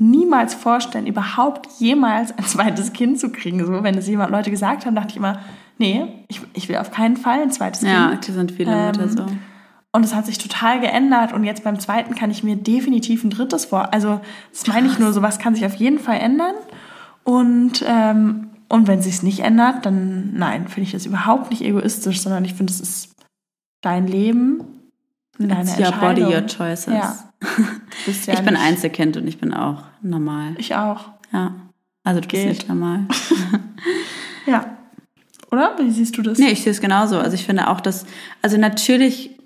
B: niemals vorstellen, überhaupt jemals ein zweites Kind zu kriegen. So, wenn es jemand Leute gesagt haben, dachte ich immer, nee, ich, ich will auf keinen Fall ein zweites
A: ja,
B: Kind.
A: Ja, die sind viele Mütter so.
B: Und es hat sich total geändert. Und jetzt beim zweiten kann ich mir definitiv ein drittes vor. Also, das meine ich nur, sowas kann sich auf jeden Fall ändern. Und, ähm, und wenn sich nicht ändert, dann nein, finde ich das überhaupt nicht egoistisch, sondern ich finde, es ist dein Leben, deine
A: It's your
B: Entscheidung.
A: body, your choices.
B: Ja. Bist ja
A: ich bin Einzelkind und ich bin auch normal.
B: Ich auch.
A: Ja. Also du bist
B: Geht.
A: nicht normal.
B: Ja. Oder? Wie siehst du das?
A: Nee, ich sehe es genauso. Also ich finde auch, dass, also natürlich,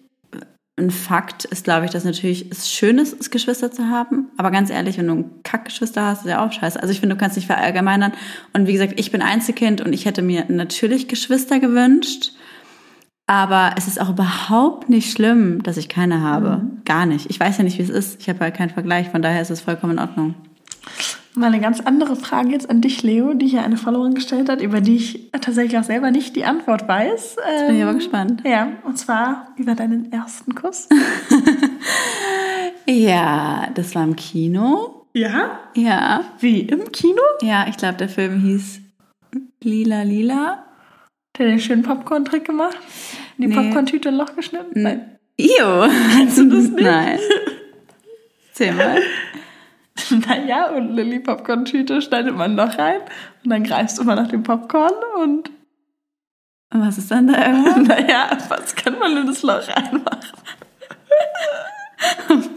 A: ein Fakt ist, glaube ich, dass natürlich es schön ist, es Geschwister zu haben. Aber ganz ehrlich, wenn du ein Kackgeschwister hast, ist ja auch scheiße. Also ich finde, du kannst nicht verallgemeinern. Und wie gesagt, ich bin Einzelkind und ich hätte mir natürlich Geschwister gewünscht. Aber es ist auch überhaupt nicht schlimm, dass ich keine habe. Gar nicht. Ich weiß ja nicht, wie es ist. Ich habe halt keinen Vergleich. Von daher ist es vollkommen in Ordnung.
B: Mal eine ganz andere Frage jetzt an dich, Leo, die hier eine Followerin gestellt hat, über die ich tatsächlich auch selber nicht die Antwort weiß.
A: Jetzt bin ich
B: Ähm,
A: aber gespannt.
B: Ja, und zwar über deinen ersten Kuss.
A: Ja, das war im Kino.
B: ja?
A: Ja.
B: Wie, im Kino?
A: Ja, ich glaube, der Film hieß Lila Lila.
B: Hat er den schönen Popcorn-Trick gemacht? Die
A: Nee.
B: Popcorn-Tüte ein Loch geschnitten? Nein.
A: Io.
B: Kennst du das nicht?
A: Nein. Erzähl mal.
B: Naja, und Lilly Popcorn-Tüte schneidet man ein Loch rein und dann greifst du mal nach dem Popcorn und
A: Und was ist dann da irgendwann?
B: naja, was kann man in das Loch reinmachen?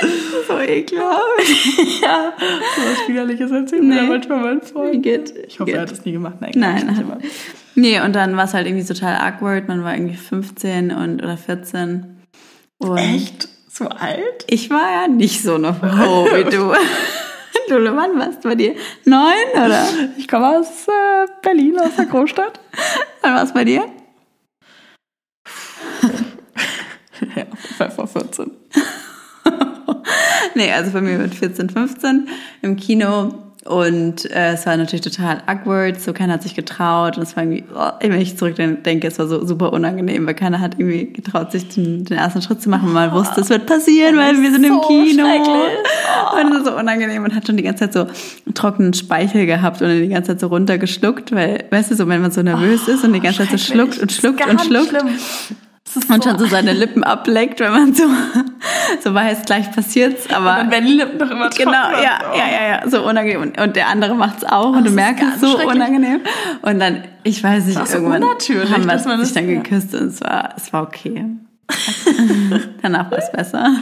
A: So ekelhaft.
B: ja, so was Widerliches erzählt mir
A: Nee.
B: ja manchmal mein Freund.
A: Geht.
B: Ich hoffe,
A: geht.
B: er hat das nie gemacht. Nein,
A: Nein, hat-
B: nicht,
A: Nee, und dann war es halt irgendwie total awkward. Man war irgendwie 15 und, oder 14. Und
B: Echt? So alt?
A: Ich war ja nicht so eine Frau wie du. Lulu, wann warst du bei dir? Neun, oder?
B: Ich komme aus äh, Berlin, aus der Großstadt.
A: Wann war es bei dir?
B: ja, vor 14.
A: Nee, also bei mir mit 14, 15 im Kino. Und äh, es war natürlich total awkward, so keiner hat sich getraut. Und es war irgendwie, oh, wenn ich zurückdenke, es war so super unangenehm, weil keiner hat irgendwie getraut, sich den, den ersten Schritt zu machen. Man wusste, es wird passieren, weil wir sind im
B: so
A: Kino.
B: schrecklich.
A: Und es ist so unangenehm und hat schon die ganze Zeit so trockenen Speichel gehabt und die ganze Zeit so runtergeschluckt, weil, weißt du, so wenn man so nervös ist und die ganze Zeit so schluckt und schluckt und schluckt. Und schon so seine Lippen ableckt, wenn man so, so weiß, gleich passiert's, aber.
B: Dann werden die Lippen doch immer
A: Genau,
B: trockener.
A: ja, ja, ja, ja, so unangenehm. Und, und der andere macht's auch und du
B: das ist
A: merkst es so unangenehm. Und dann, ich weiß nicht,
B: Das so
A: irgendwann
B: unnatürlich,
A: haben wir
B: dass man
A: sich
B: das-
A: dann
B: ja.
A: geküsst und es war, es war okay. Danach war es besser.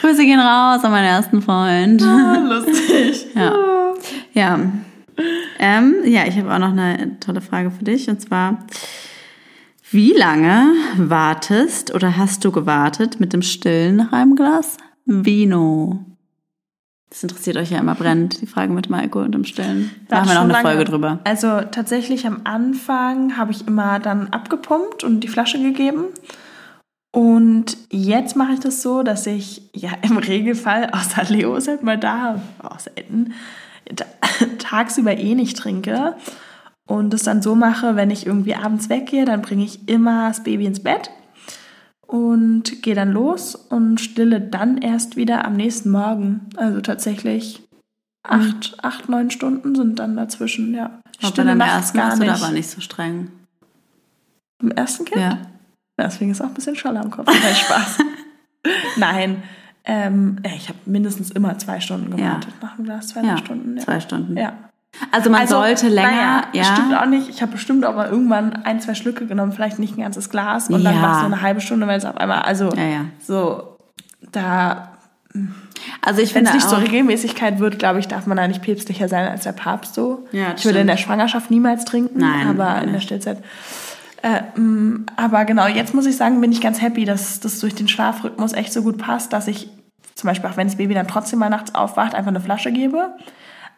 A: Grüße gehen raus an meinen ersten Freund.
B: Ah, lustig.
A: Ja. Ja. Ähm, ja, ich habe auch noch eine tolle Frage für dich. Und zwar, wie lange wartest oder hast du gewartet mit dem Stillen nach einem Glas Vino? Das interessiert euch ja immer brennend, die Frage mit dem Alkohol und dem Stillen. Da machen wir noch eine
B: lange.
A: Folge drüber.
B: Also tatsächlich am Anfang habe ich immer dann abgepumpt und die Flasche gegeben. Und jetzt mache ich das so, dass ich ja im Regelfall, außer Leo ist halt mal da, auch selten, ta- tagsüber eh nicht trinke. Und das dann so mache, wenn ich irgendwie abends weggehe, dann bringe ich immer das Baby ins Bett und gehe dann los und stille dann erst wieder am nächsten Morgen. Also tatsächlich acht, acht neun Stunden sind dann dazwischen, ja.
A: Bei
B: stille nachts
A: ersten
B: gar nicht.
A: aber nicht so streng.
B: Im ersten Kind?
A: Ja.
B: Deswegen ist auch ein bisschen Scholle am Kopf. Kein Spaß. Nein. Ähm, ich habe mindestens immer zwei Stunden gewartet nach dem Glas, zwei
A: Ja,
B: Stunden. Ja.
A: zwei Stunden.
B: Ja.
A: Also man sollte länger,
B: naja,
A: ja.
B: Stimmt auch nicht. Ich habe bestimmt auch mal irgendwann ein, zwei Schlücke genommen, vielleicht nicht ein ganzes Glas und dann
A: Ja.
B: war es so eine halbe Stunde, weil es auf einmal, also
A: Ja, ja.
B: so, da,
A: Also ich
B: wenn
A: finde
B: es nicht
A: auch,
B: so Regelmäßigkeit wird, glaube ich, darf man da nicht päpstlicher sein als der Papst so.
A: Ja,
B: ich würde in der Schwangerschaft niemals trinken,
A: Nein,
B: aber in der. Stillzeit. Äh, mh, aber genau, jetzt muss ich sagen, bin ich ganz happy, dass das durch den Schlafrhythmus echt so gut passt, dass ich zum Beispiel auch wenn das Baby dann trotzdem mal nachts aufwacht, einfach eine Flasche gebe.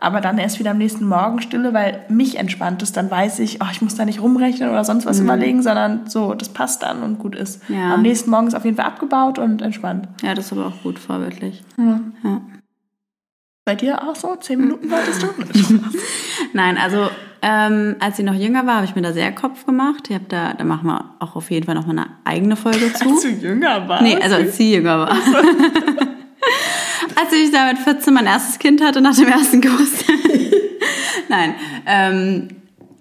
B: Aber dann erst wieder am nächsten Morgen stille, weil mich entspannt es. Dann weiß ich, oh, ich muss da nicht rumrechnen oder sonst was
A: Mhm.
B: überlegen, sondern so, das passt dann und gut ist.
A: Ja.
B: Am nächsten Morgen ist auf jeden Fall abgebaut und entspannt.
A: Ja, das ist aber auch gut, vorbildlich.
B: Ja.
A: Ja.
B: Bei dir auch so? Zehn Minuten wolltest du?
A: Nein, also ähm, als sie noch jünger war, habe ich mir da sehr Kopf gemacht. Ich hab da, da machen wir auch auf jeden Fall noch mal eine eigene Folge zu.
B: Als du jünger warst?
A: Nee, also als sie jünger war. als ich da mit 14 mein erstes Kind hatte nach dem ersten Kuss. Nein, ähm,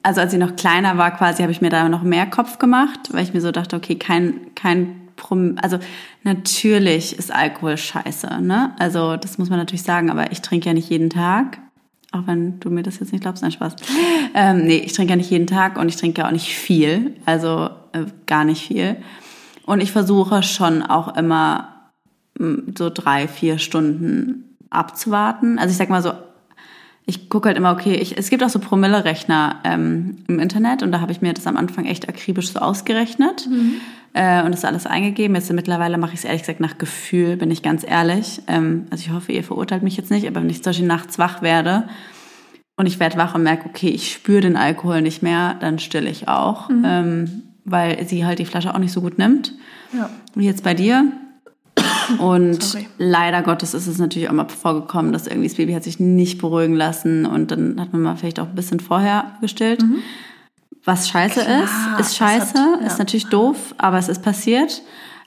A: also als sie noch kleiner war quasi, habe ich mir da noch mehr Kopf gemacht, weil ich mir so dachte, okay, kein, kein Prom also natürlich ist Alkohol scheiße, ne? Also das muss man natürlich sagen, aber ich trinke ja nicht jeden Tag. Auch wenn du mir das jetzt nicht glaubst, nein, Spaß. Ähm, nee, ich trinke ja nicht jeden Tag und ich trinke ja auch nicht viel, also äh, gar nicht viel. Und ich versuche schon auch immer so drei, vier Stunden abzuwarten. Also ich sag mal so, ich gucke halt immer, okay, ich, es gibt auch so Promille-Rechner ähm, im Internet und da habe ich mir das am Anfang echt akribisch so ausgerechnet äh, und das alles eingegeben. Jetzt mittlerweile mache ich es ehrlich gesagt nach Gefühl, bin ich ganz ehrlich. Ähm, also ich hoffe, ihr verurteilt mich jetzt nicht, aber wenn ich zum Beispiel nachts wach werde und ich werde wach und merke, okay, ich spüre den Alkohol nicht mehr, dann stille ich auch, ähm, weil sie halt die Flasche auch nicht so gut nimmt.
B: Ja.
A: Wie jetzt bei dir. Und
B: Sorry.
A: leider Gottes ist es natürlich auch mal vorgekommen, dass irgendwie das Baby hat sich nicht beruhigen lassen und dann hat man mal vielleicht auch ein bisschen vorher gestillt. Was scheiße
B: Klar,
A: ist, ist scheiße,
B: hat- ja.
A: ist natürlich doof, aber es ist passiert.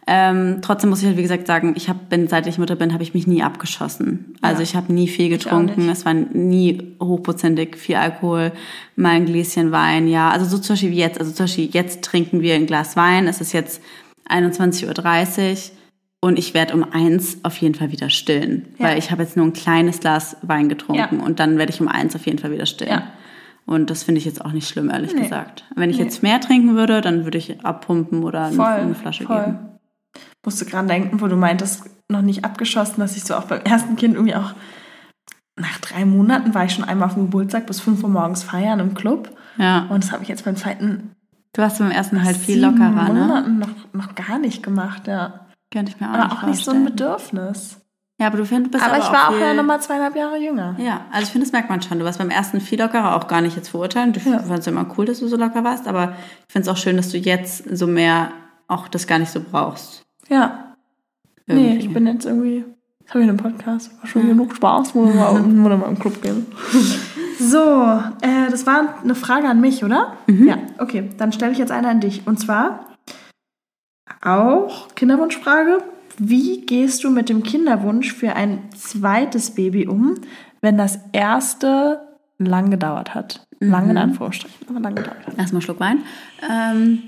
A: Ähm, trotzdem muss ich halt wie gesagt sagen, ich hab, bin seit ich Mutter bin, habe ich mich nie abgeschossen. Also
B: Ja.
A: ich habe nie viel getrunken, es war nie hochprozentig viel Alkohol, mal ein Gläschen Wein, ja. Also so zum Beispiel wie jetzt, also zum Beispiel jetzt trinken wir ein Glas Wein, es ist jetzt 21.30 Uhr und ich werde um eins auf jeden Fall wieder stillen,
B: Ja.
A: weil ich habe jetzt nur ein kleines Glas Wein getrunken
B: Ja.
A: und dann werde ich um eins auf jeden Fall wieder stillen.
B: Ja.
A: Und das finde ich jetzt auch nicht schlimm, ehrlich
B: Nee.
A: gesagt. Wenn ich
B: Nee.
A: jetzt mehr trinken würde, dann würde ich abpumpen oder eine,
B: Voll,
A: eine Flasche
B: voll.
A: geben.
B: Musste dran denken, wo du meintest, noch nicht abgeschossen, dass ich so auch beim ersten Kind irgendwie auch nach drei Monaten war ich schon einmal auf dem Geburtstag bis 5 Uhr morgens feiern im Club.
A: Ja.
B: Und das habe ich jetzt beim zweiten
A: Du hast beim ersten halt viel lockerer, ne?
B: Monaten noch, noch gar nicht gemacht, ja.
A: Könnte ich mir auch
B: Aber
A: nicht
B: auch nicht so ein
A: vorstellen.
B: Bedürfnis.
A: Ja, aber du findest, bist
B: Aber,
A: aber
B: ich war auch
A: viel,
B: ja nochmal zweieinhalb Jahre jünger.
A: Ja, also ich finde, das merkt man schon. Du warst beim ersten viel lockerer, auch gar nicht jetzt verurteilen. Ich
B: Ja.
A: fand es immer cool, dass du so locker warst, aber ich finde es auch schön, dass du jetzt so mehr auch das gar nicht so brauchst.
B: Ja. Nee,
A: Irgendwie.
B: ich bin jetzt irgendwie. Das habe ich in einem Podcast. War schon genug Spaß, wo wir mal, wo wir mal im Club gehen. So, äh, das war eine Frage an mich, oder? Ja, okay. Dann stelle ich jetzt eine an dich. Und zwar auch Kinderwunschfrage. Wie gehst du mit dem Kinderwunsch für ein zweites Baby um, wenn das erste lang gedauert hat? Lang in Anführungsstrichen, aber lang gedauert hat.
A: Erstmal Schluck Wein. Ähm,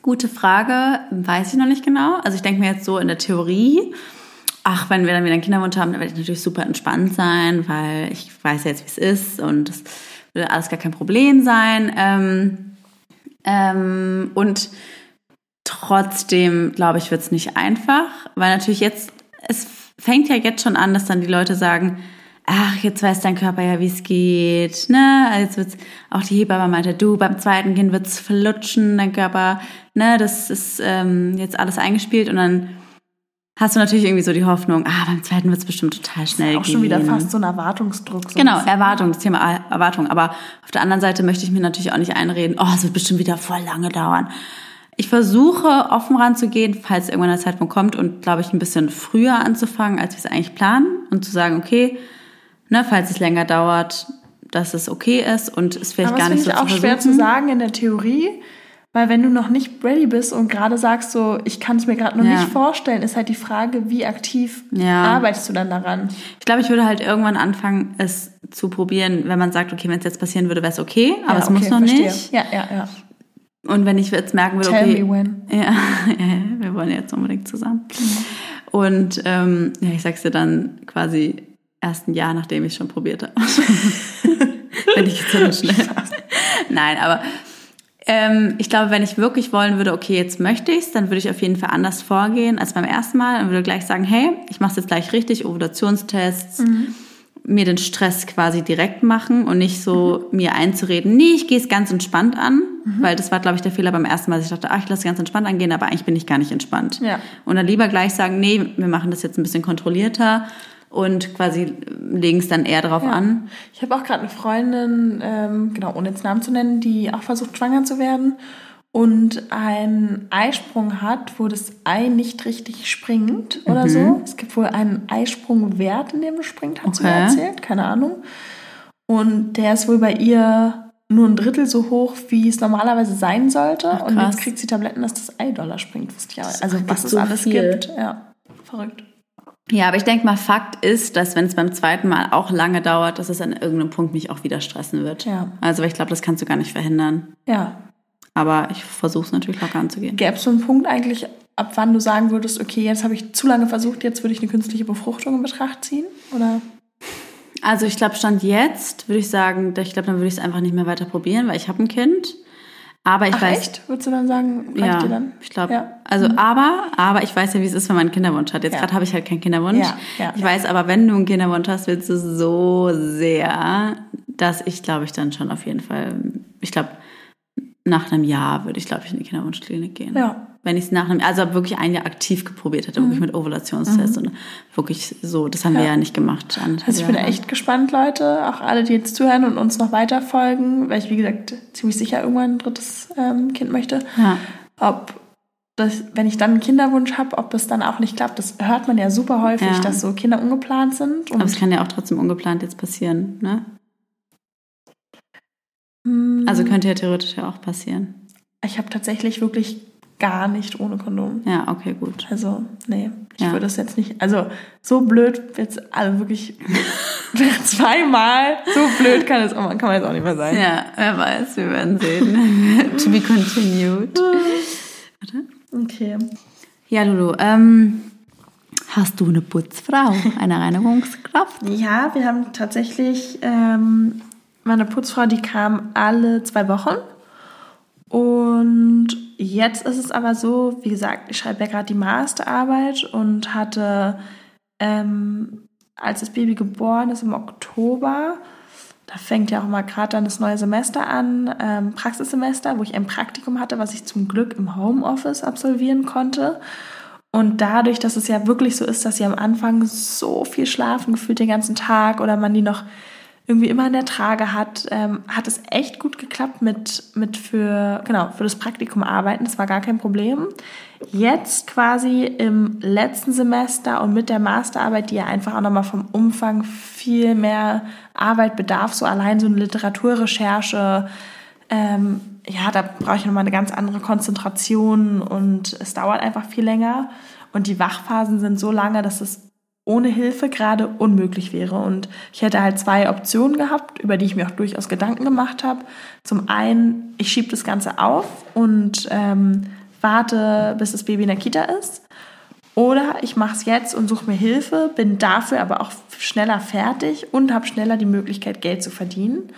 A: gute Frage, weiß ich noch nicht genau. Also ich denke mir jetzt so in der Theorie, ach, wenn wir dann wieder einen Kinderwunsch haben, dann werde ich natürlich super entspannt sein, weil ich weiß ja jetzt, wie es ist und das würde alles gar kein Problem sein. Ähm, ähm, und trotzdem, glaube ich, wird es nicht einfach, weil natürlich jetzt, es fängt ja jetzt schon an, dass dann die Leute sagen, ach, jetzt weiß dein Körper ja, wie es geht, ne? Also Jetzt wird's, auch die Hebamme meinte, du, beim zweiten Kind wird's flutschen, dein Körper, ne? Das ist ähm, jetzt alles eingespielt und dann hast du natürlich irgendwie so die Hoffnung, ah, beim zweiten wird's bestimmt total schnell
B: Auch
A: gehen.
B: schon wieder fast so ein Erwartungsdruck. So
A: Genau,
B: ein bisschen.
A: Erwartung, das Thema Er- Erwartung. Aber auf der anderen Seite möchte ich mir natürlich auch nicht einreden, oh, es wird bestimmt wieder voll lange dauern. Ich versuche offen ranzugehen, falls irgendwann der Zeitpunkt kommt und glaube ich ein bisschen früher anzufangen, als wir es eigentlich planen und zu sagen, okay, ne, falls es länger dauert, dass es okay ist und es vielleicht
B: Aber
A: gar
B: das
A: nicht
B: finde
A: so
B: ich auch
A: zu
B: schwer zu
A: versuchen.
B: sagen in der Theorie, weil wenn du noch nicht ready bist und gerade sagst so, ich kann es mir gerade noch
A: Ja.
B: nicht vorstellen, ist halt die Frage, wie aktiv
A: Ja.
B: arbeitest du dann daran?
A: Ich glaube, ich würde halt irgendwann anfangen, es zu probieren, wenn man sagt, okay, wenn es jetzt passieren würde, wäre es okay, aber
B: Ja,
A: es muss
B: okay,
A: noch
B: verstehe.
A: nicht.
B: Ja, ja, ja.
A: Und wenn ich jetzt merken würde,
B: Tell
A: okay,
B: me when.
A: Ja, ja, wir wollen jetzt unbedingt zusammen. Und ähm, ja, ich sag's dir dann quasi erst ein Jahr, nachdem ich schon probiert habe. wenn ich jetzt so schnell. Nein, aber ähm, ich glaube, wenn ich wirklich wollen würde, okay, jetzt möchte ich's, dann würde ich auf jeden Fall anders vorgehen als beim ersten Mal und würde gleich sagen, hey, ich mache jetzt gleich richtig, Ovulationstests, mir den Stress quasi direkt machen und nicht so mir einzureden, nee, ich gehe es ganz entspannt an, weil das war, glaube ich, der Fehler beim ersten Mal, dass ich dachte, ach, ich lasse ganz entspannt angehen, aber eigentlich bin ich gar nicht entspannt.
B: Ja.
A: Und dann lieber gleich sagen, nee, wir machen das jetzt ein bisschen kontrollierter und quasi legen es dann eher darauf
B: Ja.
A: an.
B: Ich habe auch gerade eine Freundin, ähm, genau, ohne jetzt Namen zu nennen, die auch versucht, schwanger zu werden und einen Eisprung hat, wo das Ei nicht richtig springt oder
A: Mhm.
B: so. Es gibt wohl einen Eisprungwert, in dem es springt, hat sie mir
A: Okay.
B: erzählt, keine Ahnung. Und der ist wohl bei ihr nur ein Drittel so hoch, wie es normalerweise sein sollte.
A: Ach,
B: und jetzt kriegt sie Tabletten, dass das Ei doller springt. Wusste ich auch. Also was es
A: so
B: alles
A: viel.
B: gibt. Ja, verrückt.
A: Ja, aber ich denke mal, Fakt ist, dass wenn es beim zweiten Mal auch lange dauert, dass es an irgendeinem Punkt mich auch wieder stressen wird.
B: Ja.
A: Also ich glaube, das kannst du gar nicht verhindern.
B: Ja,
A: Aber ich versuche es natürlich locker anzugehen.
B: Gäbe es so einen Punkt eigentlich, ab wann du sagen würdest, okay, jetzt habe ich zu lange versucht, jetzt würde ich eine künstliche Befruchtung in Betracht ziehen? Oder?
A: Also ich glaube, Stand jetzt würde ich sagen, ich glaube, dann würde ich es einfach nicht mehr weiter probieren, weil ich habe ein Kind. Aber ich
B: Ach
A: weiß,
B: echt? Würdest du dann sagen,
A: ja,
B: dir dann?
A: ich glaube,
B: Ja.
A: also aber, aber ich weiß ja, wie es ist, wenn man einen Kinderwunsch hat. Jetzt
B: Ja.
A: gerade habe ich halt keinen Kinderwunsch.
B: Ja, ja,
A: ich weiß aber, wenn du einen Kinderwunsch hast, willst du so sehr, dass ich glaube ich dann schon auf jeden Fall, ich glaube, nach einem Jahr würde ich glaube ich in die Kinderwunschklinik gehen.
B: Ja. Mhm.
A: Wenn ich es nach einem, also wirklich ein Jahr aktiv geprobiert hätte, wirklich mit Ovulationstest und wirklich so, das haben wir
B: Ja.
A: ja nicht gemacht.
B: Also ich bin
A: Jahre.
B: echt gespannt, Leute, auch alle, die jetzt zuhören und uns noch weiter folgen, weil ich, wie gesagt, ziemlich sicher irgendwann ein drittes ähm, Kind möchte.
A: Ja.
B: Ob das, wenn ich dann einen Kinderwunsch habe, ob das dann auch nicht klappt. Das hört man ja super häufig,
A: Ja.
B: dass so Kinder ungeplant sind. Und
A: Aber es kann ja auch trotzdem ungeplant jetzt passieren, ne? Also könnte ja theoretisch ja auch passieren.
B: ich habe tatsächlich wirklich gar nicht ohne Kondom.
A: Ja, okay, gut.
B: Also, nee, ich
A: Ja.
B: würde es jetzt nicht. Also, so blöd jetzt, also wirklich zweimal, so blöd kann es auch, kann man jetzt auch nicht mehr sein.
A: Ja, wer weiß, wir werden sehen. to be continued.
B: Okay.
A: Ja, Lulu, ähm, hast du eine Putzfrau, eine Reinigungskraft?
B: Ja, wir haben tatsächlich ähm, meine Putzfrau, die kam alle zwei Wochen. Und jetzt ist es aber so, wie gesagt, ich schreibe ja gerade die Masterarbeit und hatte, ähm, als das Baby geboren ist im Oktober, da fängt ja auch mal gerade dann das neue Semester an, ähm, Praxissemester, wo ich ein Praktikum hatte, was ich zum Glück im Homeoffice absolvieren konnte. Und dadurch, dass es ja wirklich so ist, dass sie am Anfang so viel schlafen, gefühlt den ganzen Tag oder man die noch irgendwie immer in der Trage hat, ähm, hat es echt gut geklappt mit, mit für, genau, für das Praktikum arbeiten. Das war gar kein Problem. Jetzt quasi im letzten Semester und mit der Masterarbeit, die ja einfach auch nochmal vom Umfang viel mehr Arbeit bedarf, so allein so eine Literaturrecherche, ähm, ja, da brauche ich nochmal eine ganz andere Konzentration und es dauert einfach viel länger. Und die Wachphasen sind so lange, dass es ohne Hilfe gerade unmöglich wäre. Und ich hätte halt zwei Optionen gehabt, über die ich mir auch durchaus Gedanken gemacht habe. Zum einen, ich schiebe das Ganze auf und ähm, warte, bis das Baby in der Kita ist. Oder ich mache es jetzt und suche mir Hilfe, bin dafür aber auch schneller fertig und habe schneller die Möglichkeit, Geld zu verdienen.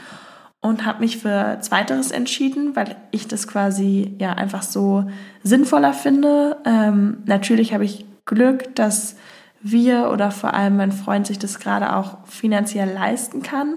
B: Und habe mich für Zweiteres entschieden, weil ich das quasi ja einfach so sinnvoller finde. Ähm, natürlich habe ich Glück, dass wir oder vor allem mein Freund sich das gerade auch finanziell leisten kann.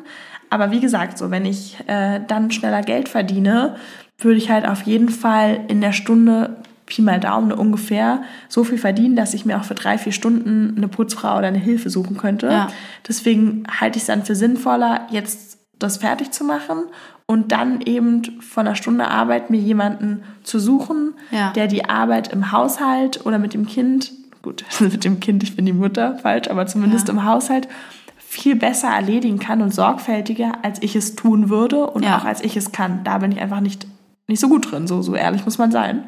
B: Aber wie gesagt, so wenn ich äh, dann schneller Geld verdiene, würde ich halt auf jeden Fall in der Stunde Pi mal Daumen ungefähr so viel verdienen, dass ich mir auch für drei, vier Stunden eine Putzfrau oder eine Hilfe suchen könnte.
A: Ja.
B: Deswegen halte ich es dann für sinnvoller, jetzt das fertig zu machen und dann eben von einer Stunde Arbeit mir jemanden zu suchen,
A: Ja.
B: der die Arbeit im Haushalt oder mit dem Kind, gut, mit dem Kind, ich bin die Mutter, falsch, aber zumindest
A: Ja.
B: im Haushalt viel besser erledigen kann und sorgfältiger, als ich es tun würde und
A: Ja.
B: auch als ich es kann. Da bin ich einfach nicht, nicht so gut drin, so, so ehrlich muss man sein.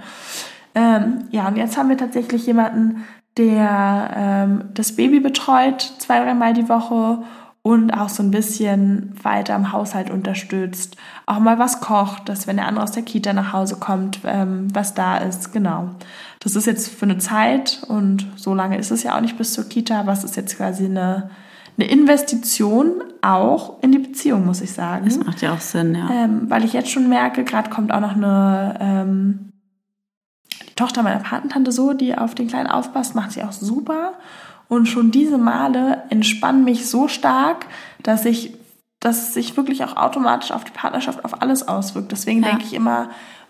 B: Ähm, ja, und jetzt haben wir tatsächlich jemanden, der ähm, das Baby betreut, zwei, dreimal die Woche und auch so ein bisschen weiter im Haushalt unterstützt. Auch mal was kocht, dass wenn der andere aus der Kita nach Hause kommt, ähm, was da ist, genau. Das ist jetzt für eine Zeit und so lange ist es ja auch nicht bis zur Kita, aber es ist jetzt quasi eine, eine Investition auch in die Beziehung, muss ich sagen.
A: Das macht ja auch Sinn, ja.
B: Ähm, weil ich jetzt schon merke, gerade kommt auch noch eine ähm, die Tochter meiner Patentante so, die auf den Kleinen aufpasst, macht sie auch super. Und schon diese Male entspannen mich so stark, dass ich, dass es sich wirklich auch automatisch auf die Partnerschaft, auf alles auswirkt. Deswegen
A: Ja.
B: denke ich immer,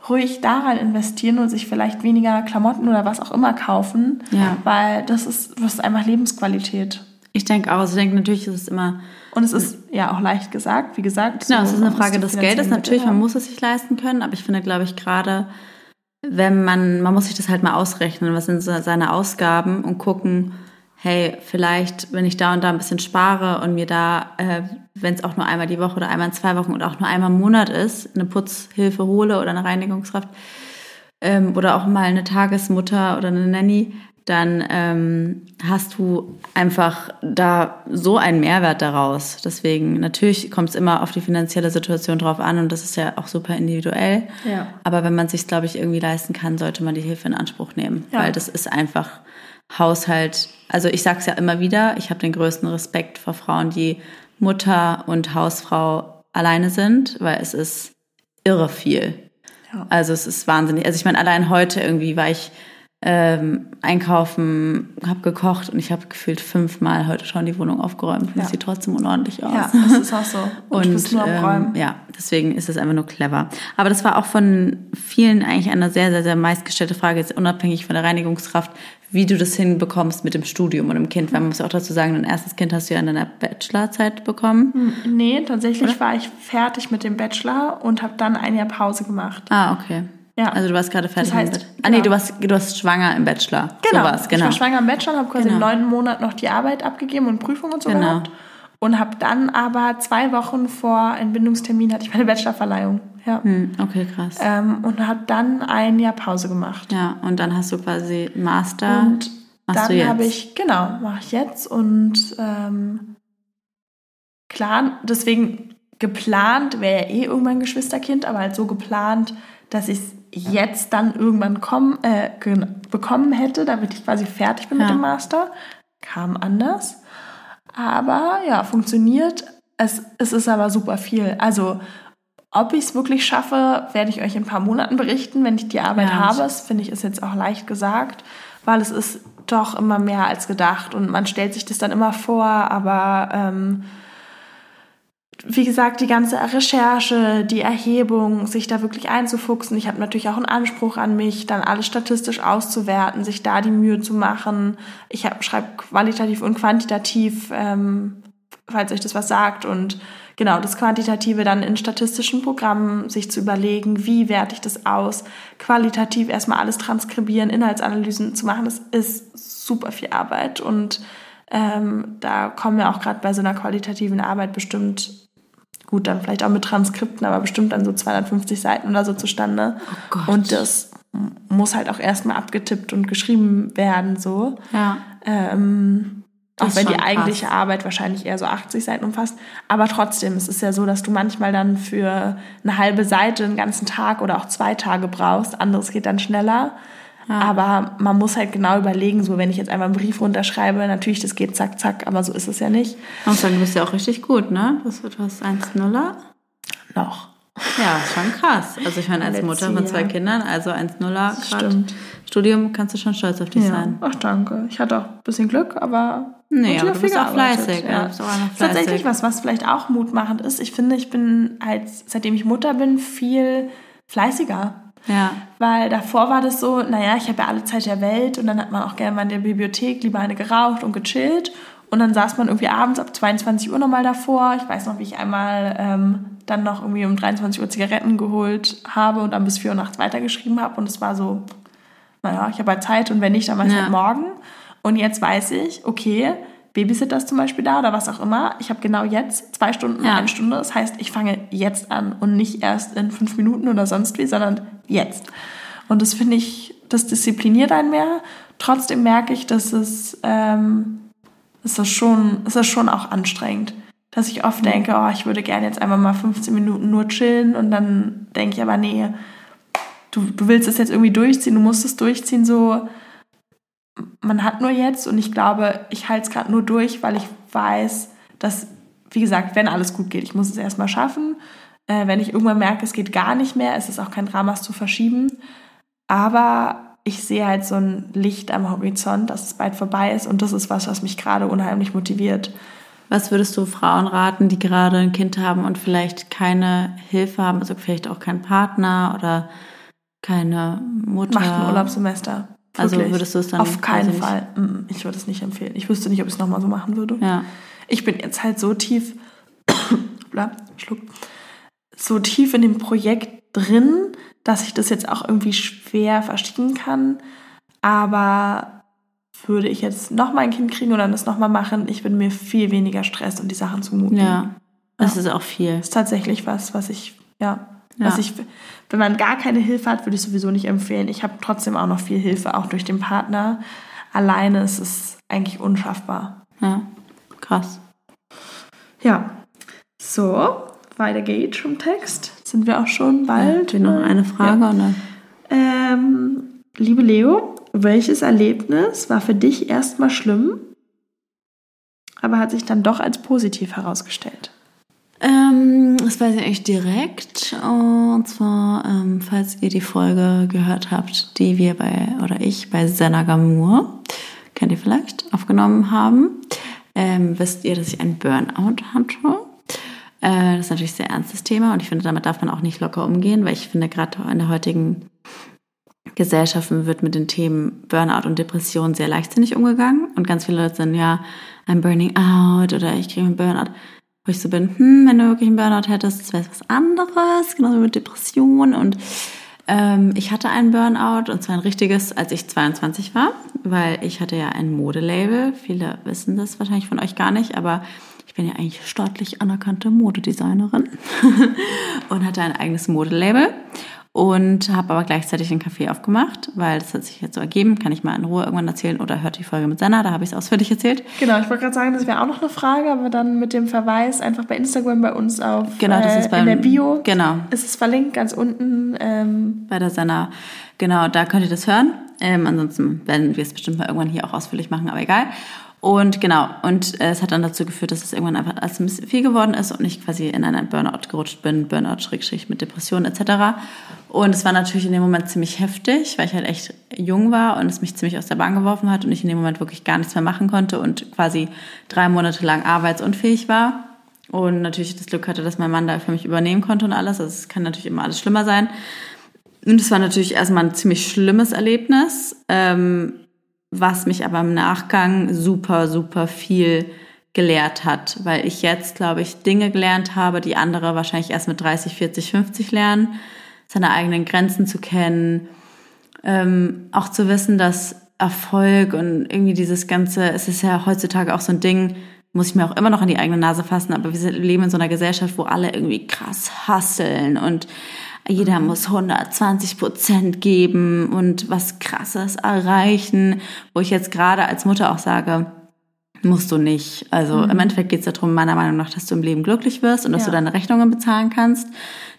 B: ruhig daran investieren und sich vielleicht weniger Klamotten oder was auch immer kaufen,
A: Ja.
B: weil das ist, das ist einfach Lebensqualität.
A: Ich denke auch. Also ich denke, natürlich ist es immer.
B: Und es ist ja auch leicht gesagt, wie gesagt.
A: Genau, so, es ist eine Frage des Geldes. Natürlich, man muss es sich leisten können, aber ich finde, glaube ich, gerade wenn man, man muss sich das halt mal ausrechnen, was sind seine Ausgaben und gucken, hey, vielleicht, wenn ich da und da ein bisschen spare und mir da, äh, wenn es auch nur einmal die Woche oder einmal in zwei Wochen oder auch nur einmal im Monat ist, eine Putzhilfe hole oder eine Reinigungskraft ähm, oder auch mal eine Tagesmutter oder eine Nanny, dann ähm, hast du einfach da so einen Mehrwert daraus. Deswegen, natürlich kommt es immer auf die finanzielle Situation drauf an und das ist ja auch super individuell. Ja. Aber wenn man sich, glaube ich, irgendwie leisten kann, sollte man die Hilfe in Anspruch nehmen, ja. weil das ist einfach Haushalt. Also ich sage es ja immer wieder, ich habe den größten Respekt vor Frauen, die Mutter und Hausfrau alleine sind, weil es ist irre viel. Ja. Also es ist wahnsinnig. Also ich meine, allein heute irgendwie war ich ähm, einkaufen, habe gekocht und ich habe gefühlt fünfmal heute schon die Wohnung aufgeräumt und ja. sieht trotzdem unordentlich aus.
B: Ja, das ist auch so.
A: Und, und ähm, ja, deswegen ist es einfach nur clever. Aber das war auch von vielen eigentlich eine sehr, sehr, sehr meistgestellte Frage, jetzt unabhängig von der Reinigungskraft, wie du das hinbekommst mit dem Studium und dem Kind. Weil man muss auch dazu sagen, dein erstes Kind hast du ja in deiner Bachelorzeit bekommen.
B: Hm, nee, tatsächlich Oder? war ich fertig mit dem Bachelor und habe dann ein Jahr Pause gemacht.
A: Ah, okay. Ja. Also du warst gerade fertig das heißt, mit. Ah nee, genau. du warst du warst schwanger im Bachelor.
B: Genau. So genau. Ich war schwanger im Bachelor und habe quasi genau. neun Monate noch die Arbeit abgegeben und Prüfung und so genau. gehabt. Und habe dann aber zwei Wochen vor Entbindungstermin hatte ich meine Bachelorverleihung. Ja.
A: Hm, okay, krass.
B: Ähm, und habe dann ein Jahr Pause gemacht.
A: Ja, und dann hast du quasi Master.
B: Und dann habe ich, genau, mache ich jetzt. Und ähm, klar, deswegen geplant wäre ja eh irgendwann ein Geschwisterkind, aber halt so geplant, dass ich es jetzt dann irgendwann kommen, äh, bekommen hätte, damit ich quasi fertig bin ja. mit dem Master. Kam anders. Aber ja, funktioniert. Es, es ist aber super viel. Also, ob ich es wirklich schaffe, werde ich euch in ein paar Monaten berichten, wenn ich die Arbeit ja, habe. Das finde ich ist jetzt auch leicht gesagt, weil es ist doch immer mehr als gedacht und man stellt sich das dann immer vor, aber ähm, wie gesagt, die ganze Recherche, die Erhebung, sich da wirklich einzufuchsen. Ich habe natürlich auch einen Anspruch an mich, dann alles statistisch auszuwerten, sich da die Mühe zu machen. Ich schreibe qualitativ und quantitativ, ähm, falls euch das was sagt. Und genau, das Quantitative dann in statistischen Programmen sich zu überlegen, wie werte ich das aus, qualitativ erstmal alles transkribieren, Inhaltsanalysen zu machen, das ist super viel Arbeit und ähm, da kommen wir auch gerade bei so einer qualitativen Arbeit bestimmt gut, dann vielleicht auch mit Transkripten, aber bestimmt dann so 250 Seiten oder so zustande. Oh Gott. Und das muss halt auch erstmal abgetippt und geschrieben werden, so. Ja. Ähm, auch wenn die eigentliche krass. Arbeit wahrscheinlich eher so 80 Seiten umfasst. Aber trotzdem, es ist ja so, dass du manchmal dann für eine halbe Seite einen ganzen Tag oder auch zwei Tage brauchst. Anderes geht dann schneller. Ja. Aber man muss halt genau überlegen, so wenn ich jetzt einmal einen Brief runterschreibe, natürlich, das geht zack, zack, aber so ist es ja nicht.
A: Ich muss sagen, du bist ja auch richtig gut, ne? Du hast 1-0er.
B: Noch.
A: Ja, schon krass. Also ich meine, als Mutter von zwei Kindern, also 1-0er Stimmt. Studium, kannst du schon stolz auf dich ja. sein.
B: Ach, danke. Ich hatte auch ein bisschen Glück, aber
A: Nee, aber du bist auch fleißig. Ja. Bist auch fleißig.
B: Tatsächlich was, was vielleicht auch mutmachend ist. Ich finde, ich bin, als, seitdem ich Mutter bin, viel fleißiger.
A: Ja.
B: Weil davor war das so, naja, ich habe ja alle Zeit der Welt und dann hat man auch gerne mal in der Bibliothek lieber eine geraucht und gechillt. Und dann saß man irgendwie abends ab 22 Uhr nochmal davor. Ich weiß noch, wie ich einmal ähm, dann noch irgendwie um 23 Uhr Zigaretten geholt habe und dann bis 4 Uhr nachts weitergeschrieben habe. Und es war so, naja, ich habe halt Zeit und wenn nicht, dann mache ich ja. halt morgen. Und jetzt weiß ich, okay, Babysitter ist zum Beispiel da oder was auch immer. Ich habe genau jetzt zwei Stunden, ja. eine Stunde. Das heißt, ich fange jetzt an und nicht erst in fünf Minuten oder sonst wie, sondern jetzt. Und das finde ich, das diszipliniert einen mehr. Trotzdem merke ich, dass es, ähm, ist das schon, ist das schon auch anstrengend. Dass ich oft denke, oh, ich würde gerne jetzt einmal mal 15 Minuten nur chillen und dann denke ich aber, nee, du, du willst es jetzt irgendwie durchziehen, du musst es durchziehen, so man hat nur jetzt und ich glaube, ich halte es gerade nur durch, weil ich weiß, dass, wie gesagt, wenn alles gut geht, ich muss es erstmal schaffen. Äh, wenn ich irgendwann merke, es geht gar nicht mehr, ist es auch kein Drama, es zu verschieben. Aber ich sehe halt so ein Licht am Horizont, dass es bald vorbei ist und das ist was, was mich gerade unheimlich motiviert.
A: Was würdest du Frauen raten, die gerade ein Kind haben und vielleicht keine Hilfe haben, also vielleicht auch keinen Partner oder keine Mutter?
B: Macht ein Urlaubssemester Also würdest du es dann Auf keinen Fall. Mm, ich würde es nicht empfehlen. Ich wüsste nicht, ob ich es nochmal so machen würde. Ja. Ich bin jetzt halt so tief, schluck, so tief in dem Projekt drin, dass ich das jetzt auch irgendwie schwer verstehen kann. Aber würde ich jetzt nochmal ein Kind kriegen oder das nochmal machen, ich würde mir viel weniger Stress und die Sachen zumuten.
A: Ja, das ja. ist auch viel.
B: Das ist tatsächlich was, was ich, ja, ja. was ich, wenn man gar keine Hilfe hat, würde ich sowieso nicht empfehlen. Ich habe trotzdem auch noch viel Hilfe, auch durch den Partner. Alleine ist es eigentlich unschaffbar.
A: Ja, krass.
B: Ja, so, weiter geht's vom Text. Sind wir auch schon bald.
A: Ja, noch eine Frage, ja. oder?
B: Ähm, liebe Leo, welches Erlebnis war für dich erstmal schlimm, aber hat sich dann doch als positiv herausgestellt?
A: Ähm, das weiß ich eigentlich direkt. Und zwar, ähm, falls ihr die Folge gehört habt, die wir bei, oder ich bei Senagamur, kennt ihr vielleicht, aufgenommen haben, ähm, wisst ihr, dass ich einen Burnout hatte. Äh, das ist natürlich ein sehr ernstes Thema und ich finde, damit darf man auch nicht locker umgehen, weil ich finde, gerade in der heutigen Gesellschaften wird mit den Themen Burnout und Depression sehr leichtsinnig umgegangen und ganz viele Leute sind ja, I'm burning out oder ich kriege einen Burnout, wo ich so bin, hm, wenn du wirklich einen Burnout hättest, wäre was anderes, genauso mit Depression. Und ähm, ich hatte einen Burnout und zwar ein richtiges, als ich 22 war, weil ich hatte ja ein Modelabel, viele wissen das wahrscheinlich von euch gar nicht, aber ich bin ja eigentlich staatlich anerkannte Modedesignerin und hatte ein eigenes Modelabel und habe aber gleichzeitig einen Café aufgemacht, weil das hat sich jetzt so ergeben. Kann ich mal in Ruhe irgendwann erzählen oder hört die Folge mit Senna, da habe ich es ausführlich erzählt.
B: Genau, ich wollte gerade sagen, das wäre auch noch eine Frage, aber dann mit dem Verweis einfach bei Instagram bei uns auf genau, das ist beim, äh, in der Bio.
A: Genau.
B: Ist es verlinkt ganz unten. Ähm.
A: Bei der Senna. Genau, da könnt ihr das hören. Ähm, ansonsten werden wir es bestimmt mal irgendwann hier auch ausführlich machen, aber egal. Und genau, und äh, es hat dann dazu geführt, dass es irgendwann einfach alles ein bisschen viel geworden ist und ich quasi in einen Burnout gerutscht bin, Burnout schrägstrich mit Depressionen etc. Und es war natürlich in dem Moment ziemlich heftig, weil ich halt echt jung war und es mich ziemlich aus der Bahn geworfen hat und ich in dem Moment wirklich gar nichts mehr machen konnte und quasi drei Monate lang arbeitsunfähig war. Und natürlich das Glück hatte, dass mein Mann da für mich übernehmen konnte und alles. Also es kann natürlich immer alles schlimmer sein. Und es war natürlich erstmal ein ziemlich schlimmes Erlebnis. Ähm, was mich aber im Nachgang super, super viel gelehrt hat, weil ich jetzt, glaube ich, Dinge gelernt habe, die andere wahrscheinlich erst mit 30, 40, 50 lernen, seine eigenen Grenzen zu kennen, ähm, auch zu wissen, dass Erfolg und irgendwie dieses ganze, es ist ja heutzutage auch so ein Ding, muss ich mir auch immer noch an die eigene Nase fassen, aber wir leben in so einer Gesellschaft, wo alle irgendwie krass hasseln und jeder muss 120 Prozent geben und was Krasses erreichen, wo ich jetzt gerade als Mutter auch sage, musst du nicht. Also mhm. im Endeffekt geht es darum, meiner Meinung nach, dass du im Leben glücklich wirst und dass ja. du deine Rechnungen bezahlen kannst.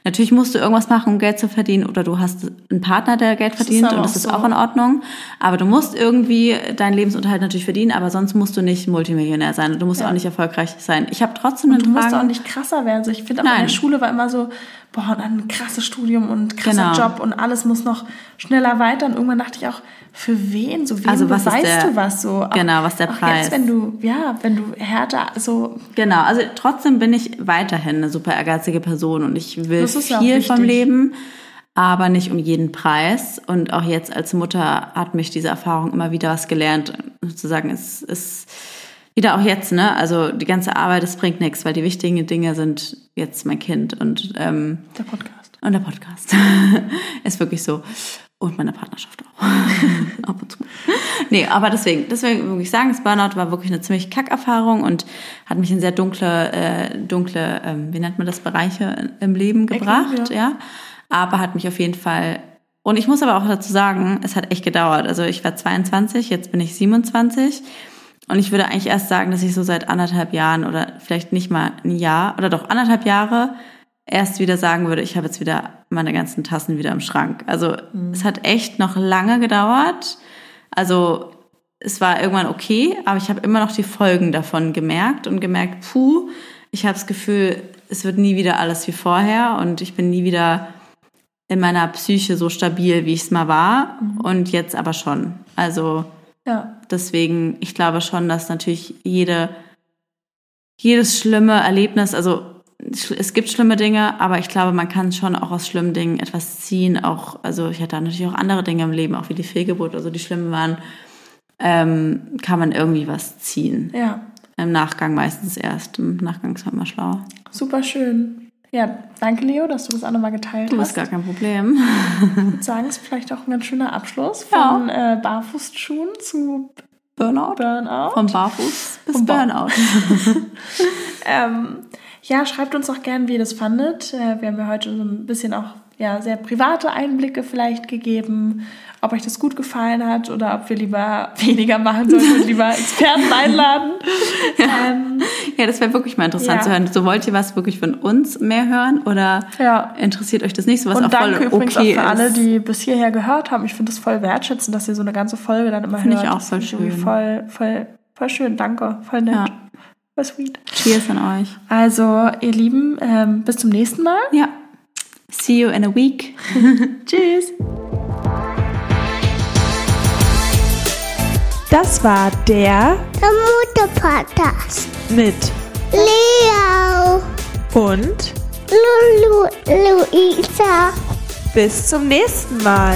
A: Natürlich musst du irgendwas machen, um Geld zu verdienen, oder du hast einen Partner, der Geld verdient, das und das ist so. auch in Ordnung. Aber du musst irgendwie deinen Lebensunterhalt natürlich verdienen, aber sonst musst du nicht Multimillionär sein und du musst ja. auch nicht erfolgreich sein. Ich habe trotzdem
B: und Du musst auch nicht krasser werden. Also ich finde auch in der Schule war immer so, boah, und ein krasses Studium und krasser genau. Job und alles muss noch schneller weiter. Und irgendwann dachte ich auch, für wen? So wem also was der, du was so?
A: Auch, genau, was der Preis.
B: Jetzt, wenn du, ja, wenn du härter, so.
A: Genau, also trotzdem bin ich weiterhin eine super ehrgeizige Person und ich will viel vom Leben, aber nicht um jeden Preis. Und auch jetzt als Mutter hat mich diese Erfahrung immer wieder was gelernt. Sozusagen, es ist wieder auch jetzt, ne? Also die ganze Arbeit, es bringt nichts, weil die wichtigen Dinge sind jetzt mein Kind und ähm,
B: der Podcast.
A: Und der Podcast. ist wirklich so. Und meine Partnerschaft auch. Ab und zu. Nee, aber deswegen, deswegen würde ich sagen, das Burnout war wirklich eine ziemlich Kackerfahrung und hat mich in sehr dunkle, äh, dunkle, ähm, wie nennt man das, Bereiche im Leben gebracht, Ecken, ja. ja. Aber hat mich auf jeden Fall, und ich muss aber auch dazu sagen, es hat echt gedauert. Also ich war 22, jetzt bin ich 27. Und ich würde eigentlich erst sagen, dass ich so seit anderthalb Jahren oder vielleicht nicht mal ein Jahr oder doch anderthalb Jahre erst wieder sagen würde, ich habe jetzt wieder meine ganzen Tassen wieder im Schrank. Also mhm. es hat echt noch lange gedauert. Also es war irgendwann okay, aber ich habe immer noch die Folgen davon gemerkt und gemerkt, puh, ich habe das Gefühl, es wird nie wieder alles wie vorher und ich bin nie wieder in meiner Psyche so stabil, wie ich es mal war mhm. und jetzt aber schon. Also ja. deswegen, ich glaube schon, dass natürlich jede jedes schlimme Erlebnis, also es gibt schlimme Dinge, aber ich glaube, man kann schon auch aus schlimmen Dingen etwas ziehen. Auch, also ich hatte natürlich auch andere Dinge im Leben, auch wie die Fehlgeburt, also die schlimm waren, ähm, kann man irgendwie was ziehen.
B: Ja.
A: Im Nachgang meistens erst. Im Nachgang ist man immer schlauer.
B: Super schön. Ja, danke Leo, dass du das auch nochmal geteilt
A: Du
B: hast.
A: hast gar kein Problem.
B: Ich würde sagen, es ist vielleicht auch ein ganz schöner Abschluss von äh, Barfußschuhen zu
A: Burnout?
B: Burnout.
A: Vom Barfuß bis
B: Vom
A: Burnout.
B: Ähm, ja, schreibt uns auch gern, wie ihr das fandet. Äh, wir haben ja heute so ein bisschen auch ja, sehr private Einblicke vielleicht gegeben, ob euch das gut gefallen hat oder ob wir lieber weniger machen sollten und lieber Experten einladen. ähm,
A: Ja, das wäre wirklich mal interessant
B: Ja.
A: zu hören. So wollt ihr was wirklich von uns mehr hören oder
B: Ja.
A: interessiert euch das nicht, so was
B: und
A: auch voll
B: danke übrigens
A: okay
B: auch für alle,
A: ist.
B: die bis hierher gehört haben. Ich finde es voll wertschätzend, dass ihr so eine ganze Folge dann immer
A: Finde ich
B: hört.
A: auch
B: Das
A: voll schön.
B: Voll, voll, voll schön, danke. Voll nett.
A: Ja.
B: Voll sweet.
A: Cheers an euch.
B: Also, ihr Lieben, ähm, bis zum nächsten Mal.
A: Ja. See you in a week.
B: Tschüss. Das war der
C: Der Mutter-Podcast.
B: mit
C: Leo,
B: und
C: Lulu, Luisa.
B: bis zum nächsten Mal.